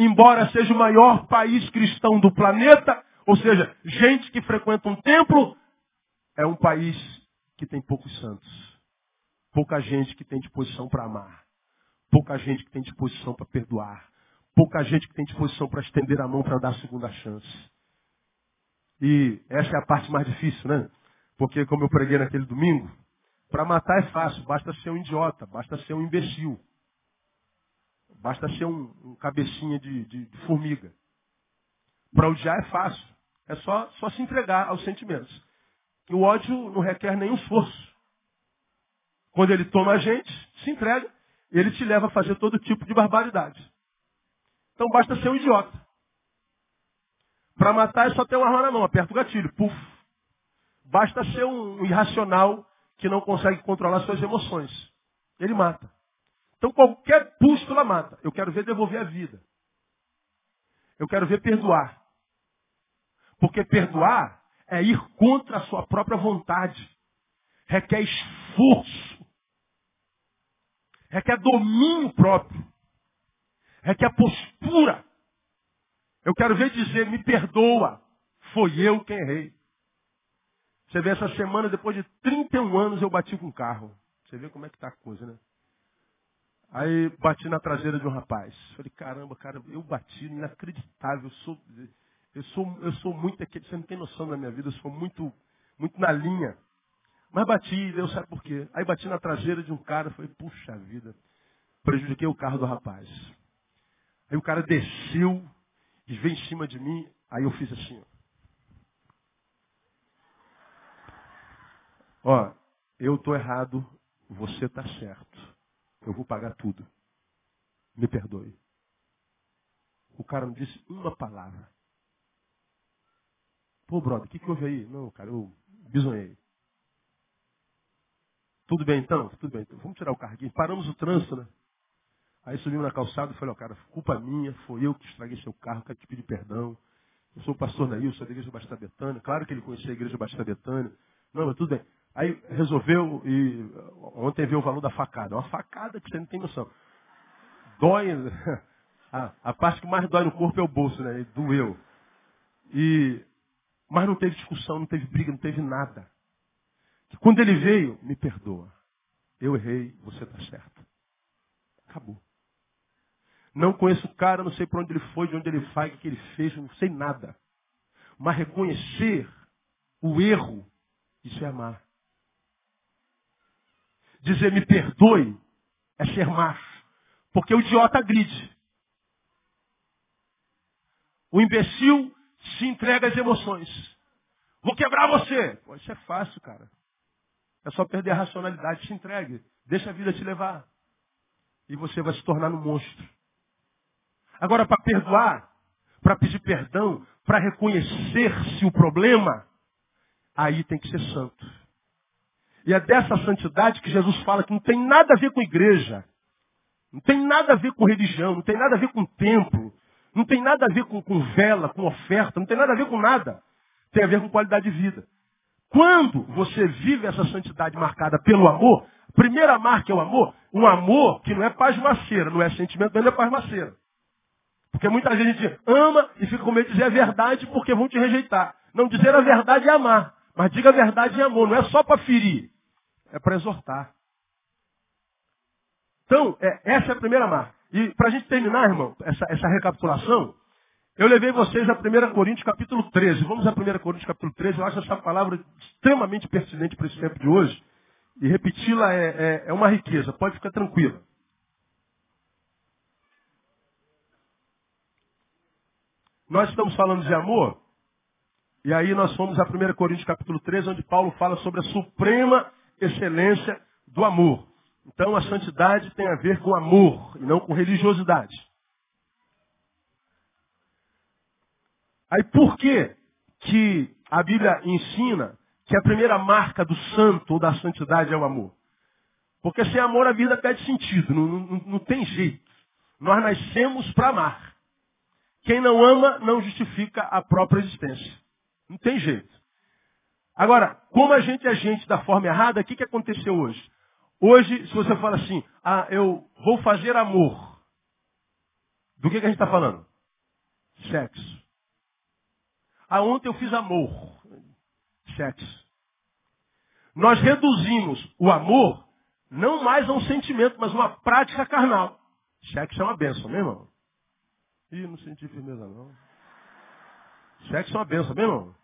embora seja o maior país cristão do planeta, ou seja, gente que frequenta um templo, é um país que tem poucos santos. Pouca gente que tem disposição para amar. Pouca gente que tem disposição para perdoar. Pouca gente que tem disposição para estender a mão para dar a segunda chance. E essa é a parte mais difícil, né? Porque, como eu preguei naquele domingo, para matar é fácil, basta ser um idiota, basta ser um imbecil. Basta ser um, um cabecinha de, de, de formiga. Para odiar é fácil. É só, só se entregar aos sentimentos. E o ódio não requer nenhum esforço. Quando ele toma a gente, se entrega, ele te leva a fazer todo tipo de barbaridade. Então basta ser um idiota. Para matar é só ter uma arma na mão, aperta o gatilho, puf. Basta ser um irracional que não consegue controlar suas emoções. Ele mata. Então qualquer pústula mata. Eu quero ver devolver a vida. Eu quero ver perdoar. Porque perdoar é ir contra a sua própria vontade. Requer esforço. Requer domínio próprio. Requer postura. Eu quero ver dizer, me perdoa. Foi eu quem errei. Você vê essa semana, depois de 31 anos, eu bati com um carro. Você vê como é que está a coisa, né? Aí bati na traseira de um rapaz. Falei, caramba, cara, eu bati, inacreditável. Eu sou, eu sou, eu sou muito, você não tem noção da minha vida, eu sou muito, muito na linha. Mas bati, Deus sabe por quê. Aí bati na traseira de um cara, falei, puxa vida, prejudiquei o carro do rapaz. Aí o cara desceu e veio em cima de mim, aí eu fiz assim, ó. Ó, eu estou errado, você está certo. Eu vou pagar tudo. Me perdoe. O cara não disse uma palavra. Pô, brother, o que, que houve aí? Não, cara, eu bisonhei. Tudo bem então? Tudo bem. Então, vamos tirar o carguinho. Paramos o trânsito, né? Aí subimos na calçada e falei, ó, cara, culpa minha, foi eu que estraguei seu carro, quero te pedir perdão. Eu sou o pastor Nail, sou da igreja Batista Betânia. Claro que ele conhecia a igreja Batista Betânia. Não, mas tudo bem. Aí resolveu, e ontem viu o valor da facada. Uma facada que você não tem noção. Dói. A, a parte que mais dói no corpo é o bolso, né? Doeu. E, mas não teve discussão, não teve briga, não teve nada. Quando ele veio, me perdoa. Eu errei, você está certo. Acabou. Não conheço o cara, não sei para onde ele foi, de onde ele vai, o que ele fez, não sei nada. Mas reconhecer o erro, isso é amar. Dizer me perdoe é ser macho. Porque o idiota gride. O imbecil se entrega às emoções. Vou quebrar você. Pô, isso é fácil, cara. É só perder a racionalidade. Se entregue. Deixa a vida te levar. E você vai se tornar um monstro. Agora, para perdoar, para pedir perdão, para reconhecer-se o problema, aí tem que ser santo. E é dessa santidade que Jesus fala que não tem nada a ver com igreja, não tem nada a ver com religião, não tem nada a ver com templo, não tem nada a ver com, com vela, com oferta, não tem nada a ver com nada. Tem a ver com qualidade de vida. Quando você vive essa santidade marcada pelo amor, a primeira marca é o amor, um amor que não é pasmaceira, não é sentimento, não é pasmaceira. Porque muita gente ama e fica com medo de dizer a verdade porque vão te rejeitar. Não dizer a verdade é amar. Mas diga a verdade em amor, não é só para ferir, é para exortar. Então, é, essa é a primeira marca. E para a gente terminar, irmão, essa, essa recapitulação, eu levei vocês a 1 Coríntios capítulo 13. Vamos a 1 Coríntios capítulo 13. Eu acho essa palavra extremamente pertinente para esse tempo de hoje. E repeti-la é, é, é uma riqueza. Pode ficar tranquila. Nós estamos falando de amor, e aí nós fomos a 1 Coríntios capítulo 13, onde Paulo fala sobre a suprema excelência do amor. Então a santidade tem a ver com amor e não com religiosidade. Aí por que que a Bíblia ensina que a primeira marca do santo ou da santidade é o amor? Porque sem amor a vida perde sentido, não, não, não tem jeito. Nós nascemos para amar. Quem não ama não justifica a própria existência. Não tem jeito. Agora, como a gente é gente da forma errada, o que, que aconteceu hoje? Hoje, se você fala assim, ah, eu vou fazer amor. Do que, que a gente está falando? Sexo. Ah, ontem eu fiz amor. Sexo. Nós reduzimos o amor não mais a um sentimento, mas uma prática carnal. Sexo é uma benção, meu irmão? Ih, não senti firmeza não. Sexo é uma benção, bem, irmão?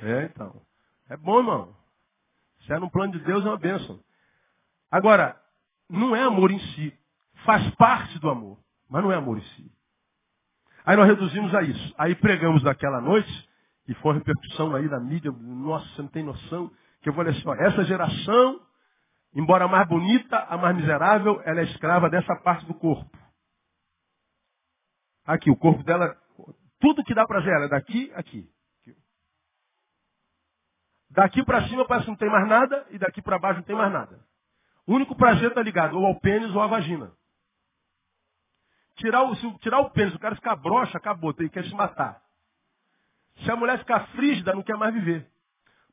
É, então. É bom, irmão. Se é no plano de Deus, é uma benção. Agora, não é amor em si. Faz parte do amor, mas não é amor em si. Aí nós reduzimos a isso. Aí pregamos naquela noite, e foi uma repercussão aí da mídia, nossa, você não tem noção, que eu falei assim, ó, essa geração, embora a mais bonita, a mais miserável, ela é escrava dessa parte do corpo. Aqui, o corpo dela, tudo que dá prazer ela é daqui, aqui. Daqui para cima parece que não tem mais nada e daqui para baixo não tem mais nada. O único prazer está ligado ou ao pênis ou à vagina. Tirar o, se tirar o pênis, o cara ficar broxa, acabou, tem que se matar. Se a mulher ficar frígida, não quer mais viver.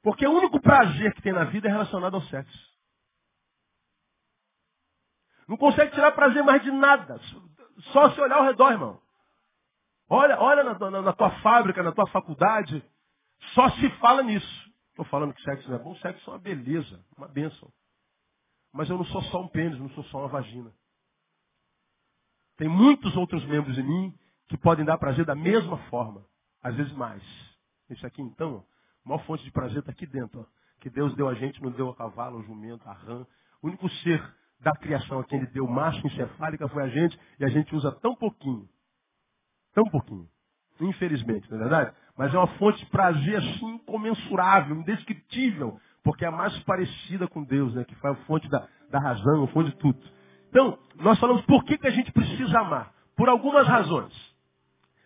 Porque o único prazer que tem na vida é relacionado ao sexo. Não consegue tirar prazer mais de nada. Só se olhar ao redor, irmão. Olha, olha na, na, na tua fábrica, na tua faculdade, só se fala nisso. Estou falando que sexo não é bom, sexo é uma beleza, uma bênção. Mas eu não sou só um pênis, não sou só uma vagina. Tem muitos outros membros em mim que podem dar prazer da mesma forma, às vezes mais. Isso aqui, então, a maior fonte de prazer está aqui dentro. Ó, que Deus deu a gente, não deu a cavalo, a jumento, a rã. O único ser da criação a quem ele deu massa encefálica foi a gente, e a gente usa tão pouquinho. Tão pouquinho. Infelizmente, não é verdade? Mas é uma fonte de prazer assim incomensurável, indescritível, porque é a mais parecida com Deus, né? Que foi a fonte da, da razão, a fonte de tudo. Então, nós falamos por que, que a gente precisa amar. Por algumas razões.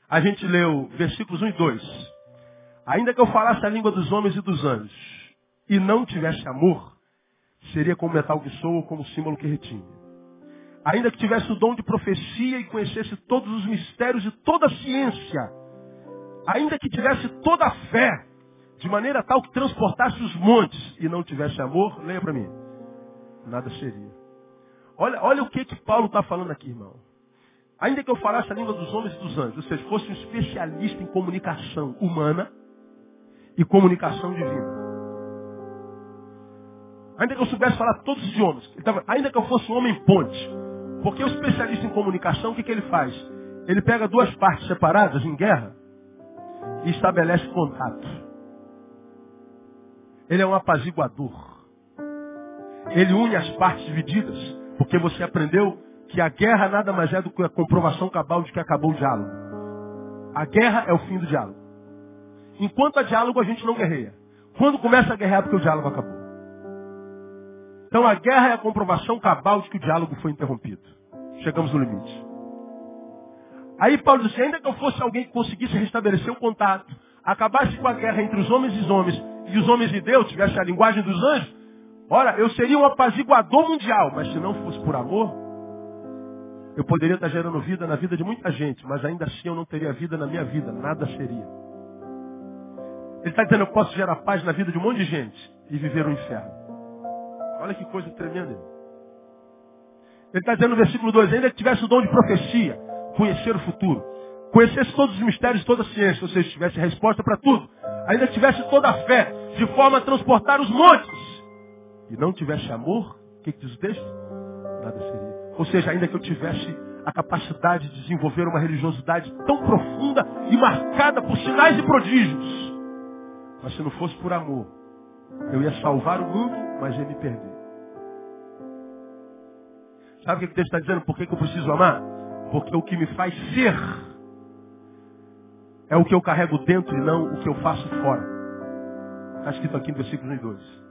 A gente leu versículos 1 e 2. Ainda que eu falasse a língua dos homens e dos anjos, e não tivesse amor, seria como metal que soa ou como símbolo que retinha. Ainda que tivesse o dom de profecia e conhecesse todos os mistérios e toda a ciência, ainda que tivesse toda a fé, de maneira tal que transportasse os montes e não tivesse amor, leia para mim, nada seria. Olha, olha o que, que Paulo está falando aqui, irmão. Ainda que eu falasse a língua dos homens e dos anjos, ou seja, fosse um especialista em comunicação humana e comunicação divina. Ainda que eu soubesse falar todos os idiomas, ainda que eu fosse um homem ponte, porque o especialista em comunicação, o que, que ele faz? Ele pega duas partes separadas em guerra e estabelece contato. Ele é um apaziguador. Ele une as partes divididas, porque você aprendeu que a guerra nada mais é do que a comprovação cabal de que acabou o diálogo. A guerra é o fim do diálogo. Enquanto há diálogo, a gente não guerreia. Quando começa a guerrear, porque o diálogo acabou. Então a guerra é a comprovação cabal de que o diálogo foi interrompido. Chegamos no limite. Aí Paulo disse, ainda que eu fosse alguém que conseguisse restabelecer o contato, acabasse com a guerra entre os homens e os homens, e os homens de Deus tivesse a linguagem dos anjos, ora, eu seria um apaziguador mundial, mas se não fosse por amor, eu poderia estar gerando vida na vida de muita gente, mas ainda assim eu não teria vida na minha vida, nada seria. Ele está dizendo, eu posso gerar paz na vida de um monte de gente e viver o um inferno. Olha que coisa tremenda. Ele está dizendo no versículo 2, ainda que tivesse o dom de profecia, conhecer o futuro, conhecesse todos os mistérios, toda a ciência, ou seja, tivesse resposta para tudo, ainda tivesse toda a fé, de forma a transportar os montes, e não tivesse amor, o que, que diz o texto? Nada seria. Ou seja, ainda que eu tivesse a capacidade de desenvolver uma religiosidade tão profunda e marcada por sinais e prodígios, mas se não fosse por amor, eu ia salvar o mundo, mas ia me perder. Sabe o que texto está dizendo? Por que, eu preciso amar? Porque o que me faz ser é o que eu carrego dentro e não o que eu faço fora. Está escrito aqui no versículo 1 e 2.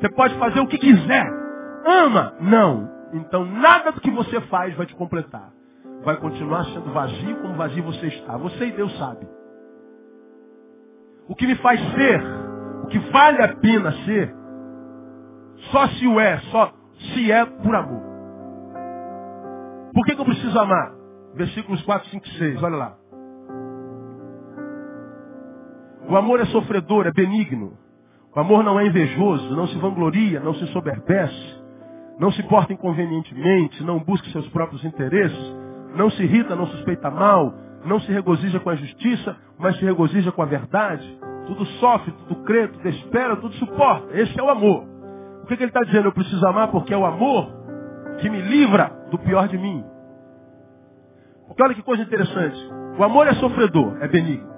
Você pode fazer o que quiser. Ama? Não. Então nada do que você faz vai te completar. Vai continuar sendo vazio como vazio você está. Você e Deus sabe. O que me faz ser, o que vale a pena ser, só se o é, só se é por amor. Por que, que eu preciso amar? Versículos 4, 5 e 6, olha lá. O amor é sofredor, é benigno. O amor não é invejoso, não se vangloria, não se soberbece, não se porta inconvenientemente, não busca seus próprios interesses, não se irrita, não suspeita mal, não se regozija com a justiça, mas se regozija com a verdade. Tudo sofre, tudo crê, tudo espera, tudo suporta. Esse é o amor. O que, que ele está dizendo? Eu preciso amar porque é o amor que me livra do pior de mim. Porque olha que coisa interessante. O amor é sofredor, é benigno.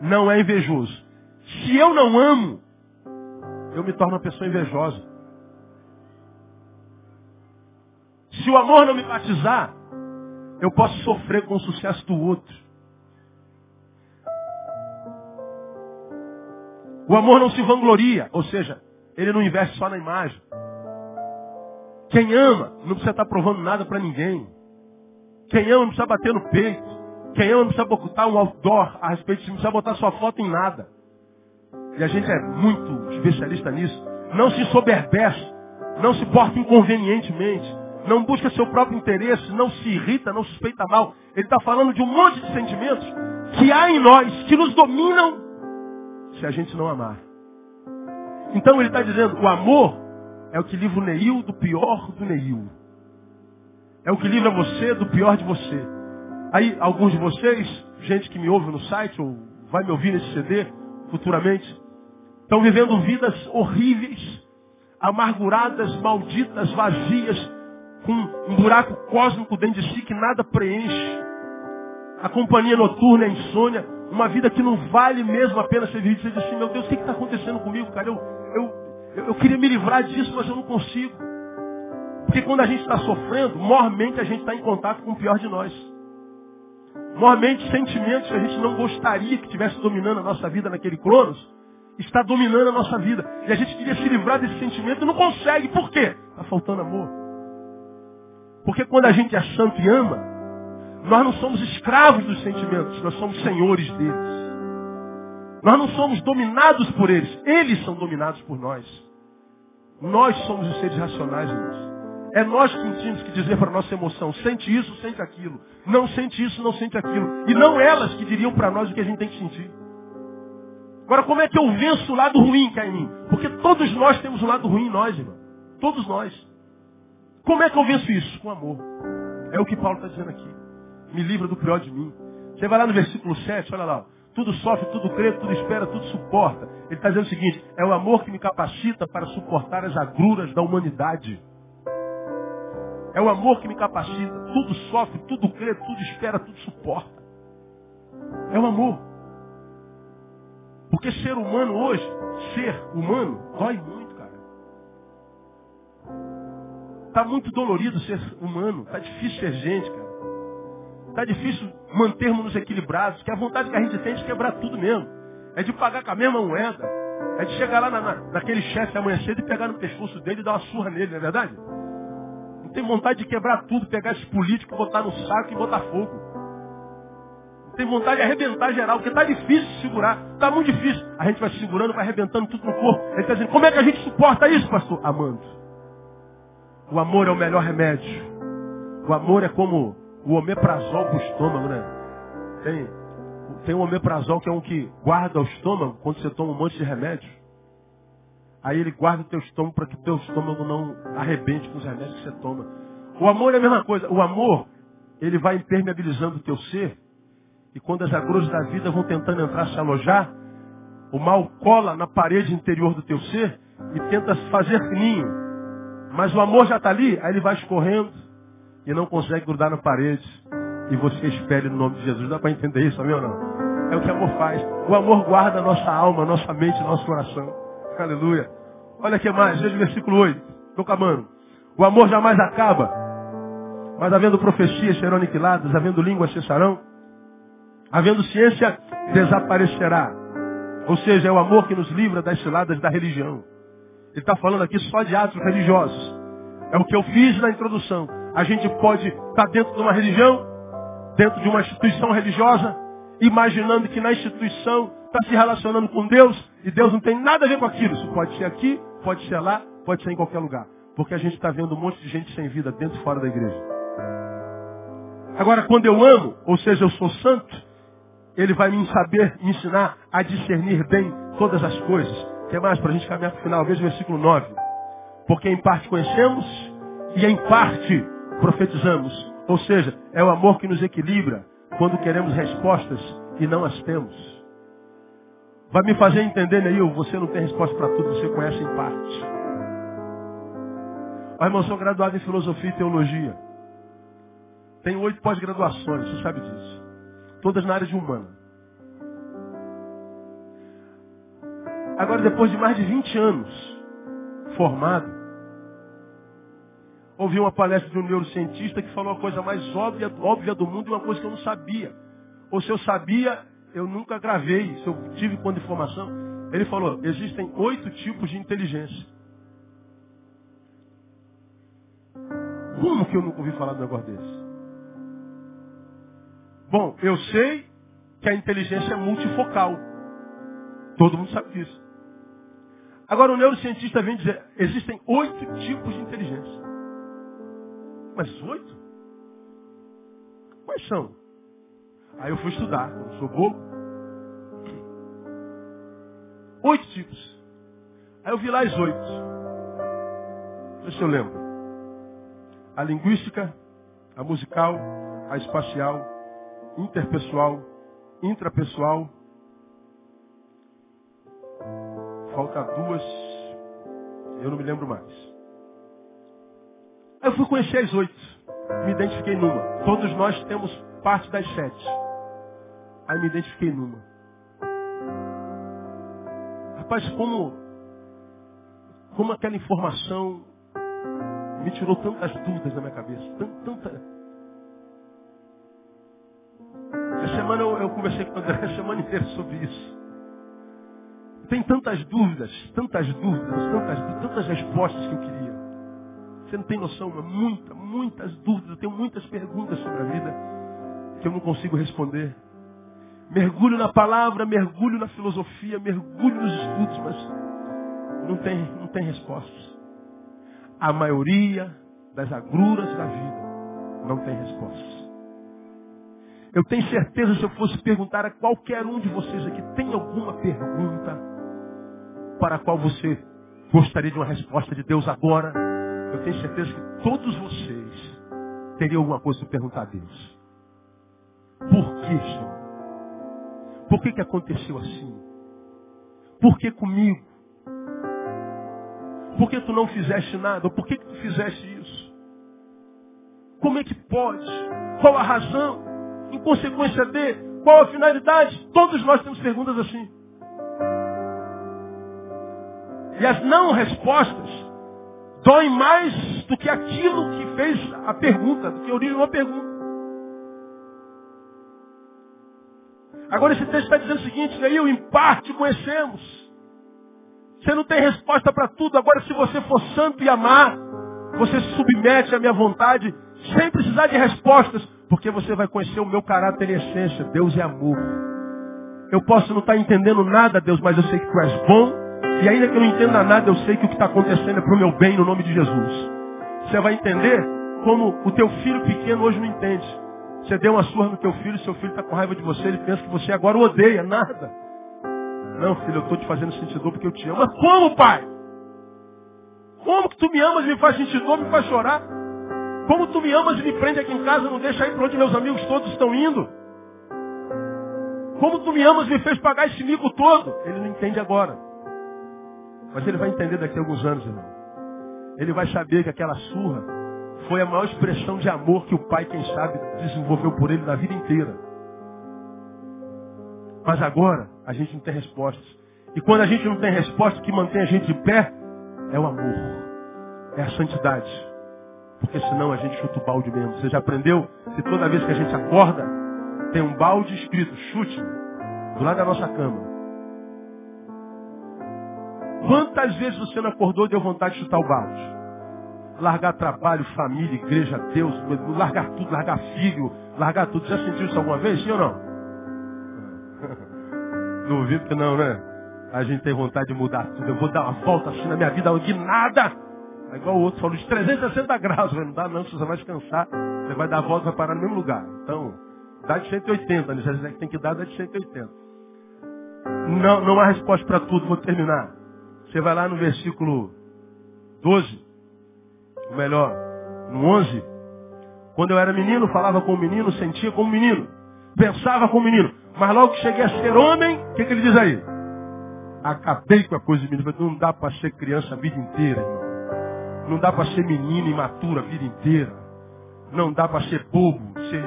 Não é invejoso. Se eu não amo, eu me torno uma pessoa invejosa. Se o amor não me batizar, eu posso sofrer com o sucesso do outro. O amor não se vangloria, ou seja, ele não investe só na imagem. Quem ama não precisa estar provando nada para ninguém. Quem ama não precisa bater no peito. Quem ama não precisa botar um outdoor a respeito disso, não precisa botar sua foto em nada. E a gente é muito especialista nisso. Não se soberbece, não se porta inconvenientemente, não busca seu próprio interesse, não se irrita, não suspeita mal. Ele está falando de um monte de sentimentos que há em nós, que nos dominam, se a gente não amar. Então ele está dizendo, o amor é o que livra o Neil do pior do Neil. É o que livra você do pior de você. Aí, alguns de vocês, gente que me ouve no site, ou vai me ouvir nesse CD futuramente, estão vivendo vidas horríveis, amarguradas, malditas, vazias, com um buraco cósmico dentro de si que nada preenche. A companhia noturna, a insônia, uma vida que não vale mesmo a pena ser vivida. Você diz assim, meu Deus, o que está acontecendo comigo, cara? Eu, eu, eu queria me livrar disso, mas eu não consigo. Porque quando a gente está sofrendo, mormente a gente está em contato com o pior de nós. Mormente sentimentos que a gente não gostaria que tivesse dominando a nossa vida naquele cronos, está dominando a nossa vida. E a gente queria se livrar desse sentimento e não consegue. Por quê? Está faltando amor. Porque quando a gente é santo e ama, nós não somos escravos dos sentimentos, nós somos senhores deles. Nós não somos dominados por eles, eles são dominados por nós. Nós somos os seres racionais, irmãos. É nós que temos que dizer para a nossa emoção, sente isso, sente aquilo. Não sente isso, não sente aquilo. E não elas que diriam para nós o que a gente tem que sentir. Agora, como é que eu venço o lado ruim que há em mim? Porque todos nós temos um lado ruim em nós, irmão. Todos nós. Como é que eu venço isso? Com amor. É o que Paulo está dizendo aqui. Me livra do pior de mim. Você vai lá no versículo 7, olha lá. Tudo sofre, tudo crê, tudo espera, tudo suporta. Ele está dizendo o seguinte, é o amor que me capacita para suportar as agruras da humanidade. É o amor que me capacita. Tudo sofre, tudo crê, tudo espera, tudo suporta. É o amor. Porque ser humano hoje, ser humano, dói muito, cara. Está muito dolorido ser humano. Está difícil ser gente, cara. Está difícil mantermos-nos equilibrados. Que a vontade que a gente tem é de quebrar tudo mesmo. É de pagar com a mesma moeda. É de chegar lá na, na, naquele chefe amanhã cedo e pegar no pescoço dele e dar uma surra nele, não é verdade? Não tem vontade de quebrar tudo, pegar esse político, botar no saco e botar fogo tem vontade de arrebentar geral, porque está difícil segurar, está muito difícil. A gente vai segurando, vai arrebentando tudo no corpo. Ele está dizendo, como é que a gente suporta isso, pastor? Amando. O amor é o melhor remédio. O amor é como o omeprazol para o estômago, né? Tem, tem um omeprazol que é um que guarda o estômago quando você toma um monte de remédio. Aí ele guarda o teu estômago para que o teu estômago não arrebente com os remédios que você toma. O amor é a mesma coisa. O amor, ele vai impermeabilizando o teu ser e quando as agruras da vida vão tentando entrar, se alojar, o mal cola na parede interior do teu ser e tenta fazer ninho. Mas o amor já está ali, aí ele vai escorrendo e não consegue grudar na parede. E você espere no nome de Jesus. Dá para entender isso, amém ou não? É o que o amor faz. O amor guarda a nossa alma, a nossa mente, nosso coração. Aleluia. Olha aqui mais, veja o versículo 8. Estou acabando. O amor jamais acaba. Mas havendo profecias serão aniquiladas, havendo línguas cessarão. Havendo ciência, desaparecerá. Ou seja, é o amor que nos livra das ciladas da religião. Ele está falando aqui só de atos religiosos. É o que eu fiz na introdução. A gente pode estar tá dentro de uma religião, dentro de uma instituição religiosa, imaginando que na instituição está se relacionando com Deus e Deus não tem nada a ver com aquilo. Isso pode ser aqui, pode ser lá, pode ser em qualquer lugar. Porque a gente está vendo um monte de gente sem vida dentro e fora da igreja. Agora, quando eu amo, ou seja, eu sou santo, ele vai me saber me ensinar a discernir bem todas as coisas. O que mais para a gente caminhar para o final? Veja o versículo 9. Porque em parte conhecemos e em parte profetizamos. Ou seja, é o amor que nos equilibra quando queremos respostas e não as temos. Vai me fazer entender, Neil, você não tem resposta para tudo, você conhece em parte. Ó, irmão, sou graduado em filosofia e teologia. Tenho oito pós-graduações, você sabe disso todas na área de humana. Agora, depois de mais de 20 anos formado, ouvi uma palestra de um neurocientista que falou a coisa mais óbvia, óbvia do mundo e uma coisa que eu não sabia. Ou se eu sabia, eu nunca gravei, se eu tive quando informação. Ele falou, existem oito tipos de inteligência. Como que eu nunca ouvi falar de um negócio desse? Bom, eu sei que a inteligência é multifocal. Todo mundo sabe disso. Agora o neurocientista vem dizer, existem oito tipos de inteligência. Mas oito? Quais são? Aí eu fui estudar, não sou bobo. Oito tipos. Aí eu vi lá as oito. Deixa eu lembro. A linguística, a musical, a espacial, interpessoal, intrapessoal. Falta duas, eu não me lembro mais. Eu fui conhecer as oito. Me identifiquei numa. Todos nós temos parte das sete. Aí me identifiquei numa. Rapaz, como, como aquela informação me tirou tantas dúvidas da minha cabeça. Tanta. Semana eu, eu conversei com o André a semana inteira sobre isso. Tem tantas dúvidas, tantas dúvidas, tantas, tantas respostas que eu queria. Você não tem noção, mas muitas, muitas dúvidas. Eu tenho muitas perguntas sobre a vida que eu não consigo responder. Mergulho na palavra, mergulho na filosofia, mergulho nos estudos, mas não tem, não tem respostas. A maioria das agruras da vida não tem respostas. Eu tenho certeza, se eu fosse perguntar a qualquer um de vocês aqui, tem alguma pergunta para a qual você gostaria de uma resposta de Deus agora? Eu tenho certeza que todos vocês teriam alguma coisa para perguntar a Deus. Por que, Senhor? Por que, que aconteceu assim? Por que comigo? Por que tu não fizeste nada? Por que, que tu fizeste isso? Como é que pode? Qual a razão? Em consequência de? Qual a finalidade? Todos nós temos perguntas assim. E as não respostas doem mais do que aquilo que fez a pergunta, do que originou a pergunta. Agora esse texto está dizendo o seguinte, aí em parte conhecemos. Você não tem resposta para tudo. Agora se você for santo e amar, você se submete à minha vontade, sem precisar de respostas, porque você vai conhecer o meu caráter e essência. Deus é amor. Eu posso não estar entendendo nada, Deus, mas eu sei que tu és bom, e ainda que eu não entenda nada, eu sei que o que está acontecendo é para o meu bem no nome de Jesus. Você vai entender como o teu filho pequeno hoje não entende. Você deu uma surra no teu filho, seu filho está com raiva de você, ele pensa que você agora o odeia. Nada. Não, filho, eu estou te fazendo sentir dor porque eu te amo. Mas como, pai? Como que tu me amas me faz sentir dor, me faz chorar? Como tu me amas e me prende aqui em casa, não deixa ir para onde meus amigos todos estão indo? Como tu me amas e me fez pagar esse mico todo? Ele não entende agora. Mas ele vai entender daqui a alguns anos, irmão. Ele vai saber que aquela surra foi a maior expressão de amor que o pai, quem sabe, desenvolveu por ele na vida inteira. Mas agora a gente não tem respostas. E quando a gente não tem resposta, o que mantém a gente de pé é o amor. É a santidade. Porque senão a gente chuta o balde mesmo. Você já aprendeu que toda vez que a gente acorda, tem um balde escrito, chute, do lado da nossa cama. Quantas vezes você não acordou e deu vontade de chutar o balde? Largar trabalho, família, igreja, Deus, largar tudo, largar filho, largar tudo. Já sentiu isso alguma vez, sim ou não? Duvido que não, né? A gente tem vontade de mudar tudo. Eu vou dar uma volta assim na minha vida, de nada. É igual o outro falou, de 360 graus. Não dá não, você vai descansar. Você vai dar a volta vai parar no mesmo lugar. Então, dá de 180. Né? Já tem que dar, dá de 180. Não, não há resposta para tudo. Vou terminar. Você vai lá no versículo 12, ou melhor, no 11. Quando eu era menino, falava com o menino, sentia como menino, pensava como menino. Mas logo que cheguei a ser homem, o que, que ele diz aí? Acabei com a coisa de menino. Não dá para ser criança a vida inteira, irmão. Não dá para ser menino imaturo a vida inteira. Não dá para ser bobo, ser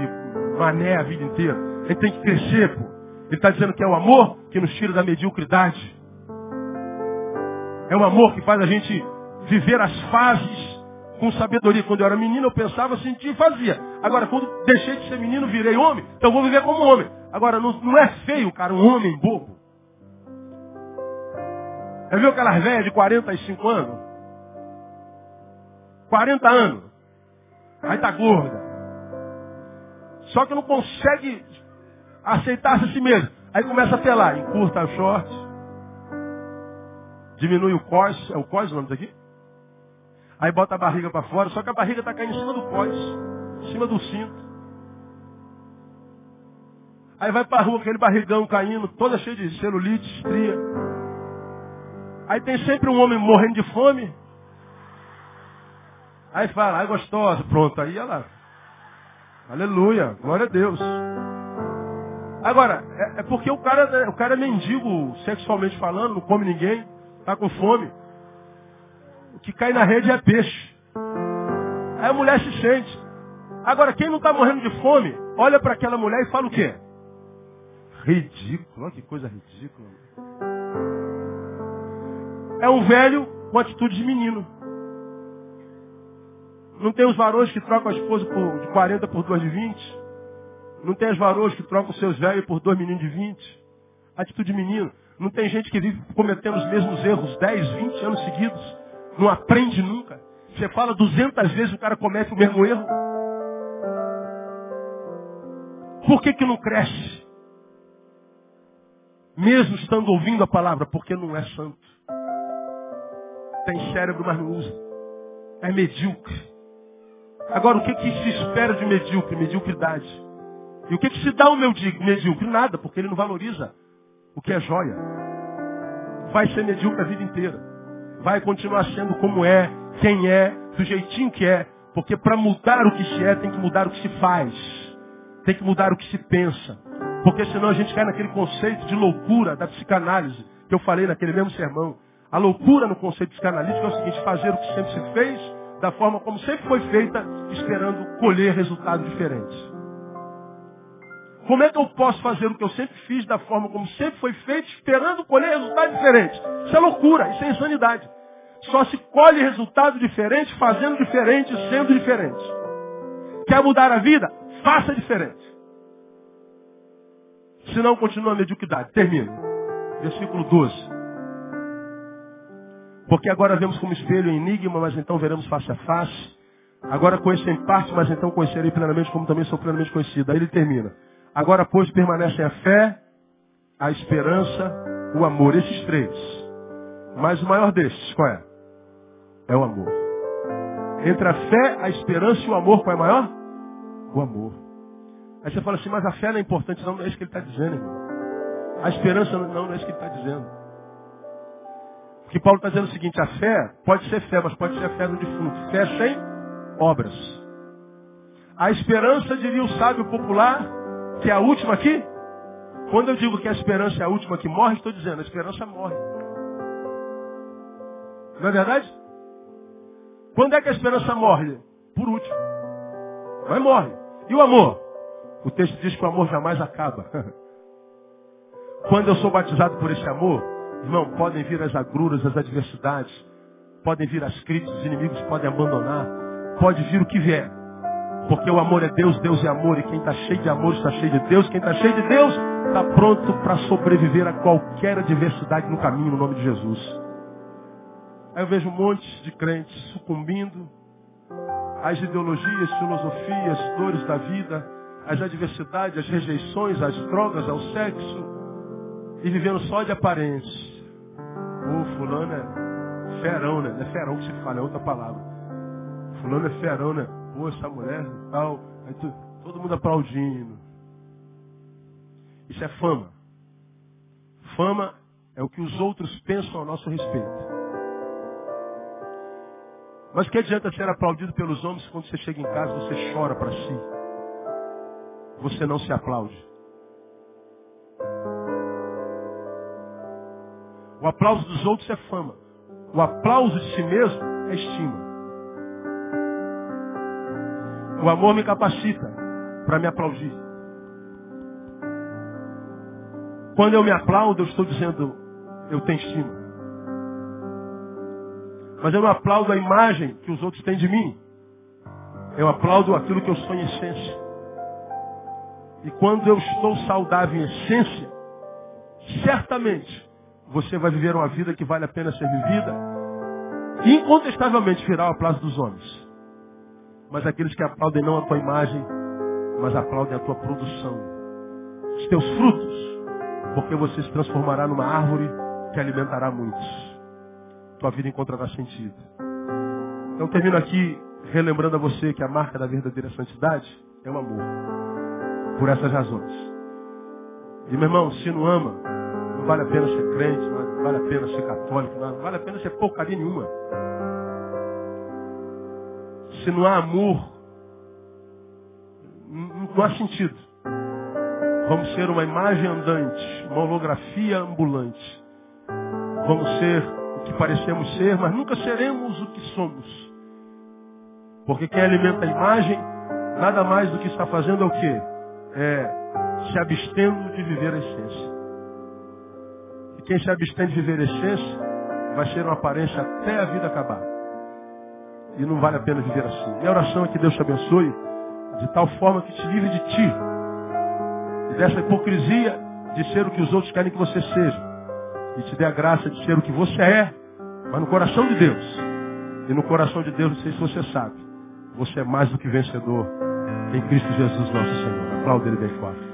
mané a vida inteira. Ele tem que crescer, pô. Ele está dizendo que é o amor que nos tira da mediocridade. É o amor que faz a gente viver as fases com sabedoria. Quando eu era menino, eu pensava, sentia e fazia. Agora, quando deixei de ser menino, virei homem, então vou viver como homem. Agora, não, não é feio, cara, um homem bobo. Já viu aquelas velhas de 45 anos? 40 anos. Aí tá gorda. Só que não consegue aceitar-se a si mesmo. Aí começa a pelar, encurta o short, diminui o cós, é o cós o nome daqui? Aí bota a barriga para fora, só que a barriga está caindo em cima do cós, em cima do cinto. Aí vai para a rua, aquele barrigão caindo, toda cheia de celulite, estria. Aí tem sempre um homem morrendo de fome. Aí fala, ai gostosa, pronto, aí ela. Aleluia, glória a Deus. Agora, é, é porque o cara, o cara é mendigo sexualmente falando, não come ninguém. Está com fome. O que cai na rede é peixe. Aí a mulher se sente. Agora, quem não está morrendo de fome, olha para aquela mulher e fala o quê? Ridículo, olha que coisa ridícula. É um velho com atitude de menino. Não tem os varões que trocam a esposa por, de 40 por duas de 20. Não tem os varões que trocam seus velhos por dois meninos de 20. Atitude de menino. Não tem gente que vive cometendo os mesmos erros 10, 20 anos seguidos. Não aprende nunca. Você fala 200 vezes o cara comete o mesmo erro. Por que, que não cresce? Mesmo estando ouvindo a palavra, porque não é santo. Tem cérebro, mas não usa. É medíocre. Agora, o que, que se espera de medíocre? Mediocridade. E o que, que se dá ao medíocre? Nada, porque ele não valoriza o que é joia. Vai ser medíocre a vida inteira. Vai continuar sendo como é, quem é, do jeitinho que é. Porque para mudar o que se é, tem que mudar o que se faz. Tem que mudar o que se pensa. Porque senão a gente cai naquele conceito de loucura da psicanálise que eu falei naquele mesmo sermão. A loucura no conceito psicanalítico é o seguinte, fazer o que sempre se fez, da forma como sempre foi feita, esperando colher resultados diferentes. Como é que eu posso fazer o que eu sempre fiz da forma como sempre foi feito, esperando colher resultados diferentes? Isso é loucura, isso é insanidade. Só se colhe resultado diferente, fazendo diferente, sendo diferente. Quer mudar a vida? Faça diferente. Senão continua a mediocridade. Termino. Versículo 12. Porque agora vemos como espelho enigma, mas então veremos face a face. Agora conheço em parte, mas então conhecerei plenamente como também sou plenamente conhecido. Aí ele termina. Agora, pois, permanecem a fé, a esperança, o amor. Esses três. Mas o maior desses, qual é? É o amor. Entre a fé, a esperança e o amor, qual é maior? O amor. Aí você fala assim, mas a fé não é importante. Não, não é isso que ele está dizendo, irmão. A esperança não, não é isso que ele está dizendo. Porque Paulo está dizendo o seguinte, a fé pode ser fé, mas pode ser a fé do defunto. Fé sem obras. A esperança, diria o sábio popular, que é a última aqui. Quando eu digo que a esperança é a última que morre, estou dizendo, a esperança morre. Não é verdade? Quando é que a esperança morre? Por último. Mas morre. E o amor? O texto diz que o amor jamais acaba. Quando eu sou batizado por esse amor, Irmão, podem vir as agruras, as adversidades, podem vir as críticas, os inimigos podem abandonar, pode vir o que vier. Porque o amor é Deus, Deus é amor, e quem está cheio de amor está cheio de Deus, quem está cheio de Deus está pronto para sobreviver a qualquer adversidade no caminho, no nome de Jesus. Aí eu vejo um monte de crentes sucumbindo às ideologias, filosofias, dores da vida, às adversidades, às rejeições, às drogas, ao sexo, e vivendo só de aparência. O fulano é ferão, né? Não é ferão que se fala, é outra palavra. Fulano é ferão, né? Pô, essa mulher tal. Aí tu, todo mundo aplaudindo. Isso é fama. Fama é o que os outros pensam a nosso respeito. Mas que adianta ser aplaudido pelos homens quando você chega em casa você chora para si? Você não se aplaude. O aplauso dos outros é fama. O aplauso de si mesmo é estima. O amor me capacita para me aplaudir. Quando eu me aplaudo, eu estou dizendo, eu tenho estima. Mas eu não aplaudo a imagem que os outros têm de mim. Eu aplaudo aquilo que eu sou em essência. E quando eu estou saudável em essência, certamente você vai viver uma vida que vale a pena ser vivida. E incontestavelmente virá o aplauso dos homens. Mas aqueles que aplaudem não a tua imagem, mas aplaudem a tua produção. Os teus frutos. Porque você se transformará numa árvore que alimentará muitos. Tua vida encontrará sentido. Então termino aqui relembrando a você que a marca da verdadeira santidade é o amor. Por essas razões. E meu irmão, se não ama, não vale a pena ser crente, não vale a pena ser católico, não vale a pena ser porcaria nenhuma. Se não há amor, não há sentido. Vamos ser uma imagem andante, uma holografia ambulante. Vamos ser o que parecemos ser, mas nunca seremos o que somos. Porque quem alimenta a imagem, nada mais do que está fazendo é o quê? É se abstendo de viver a essência. Quem se abstém de viver essência, vai ser uma aparência até a vida acabar. E não vale a pena viver assim. Minha oração é que Deus te abençoe de tal forma que te livre de ti. E dessa hipocrisia de ser o que os outros querem que você seja. E te dê a graça de ser o que você é, mas no coração de Deus. E no coração de Deus, não sei se você sabe, você é mais do que vencedor em Cristo Jesus nosso Senhor. Aplauda ele bem forte.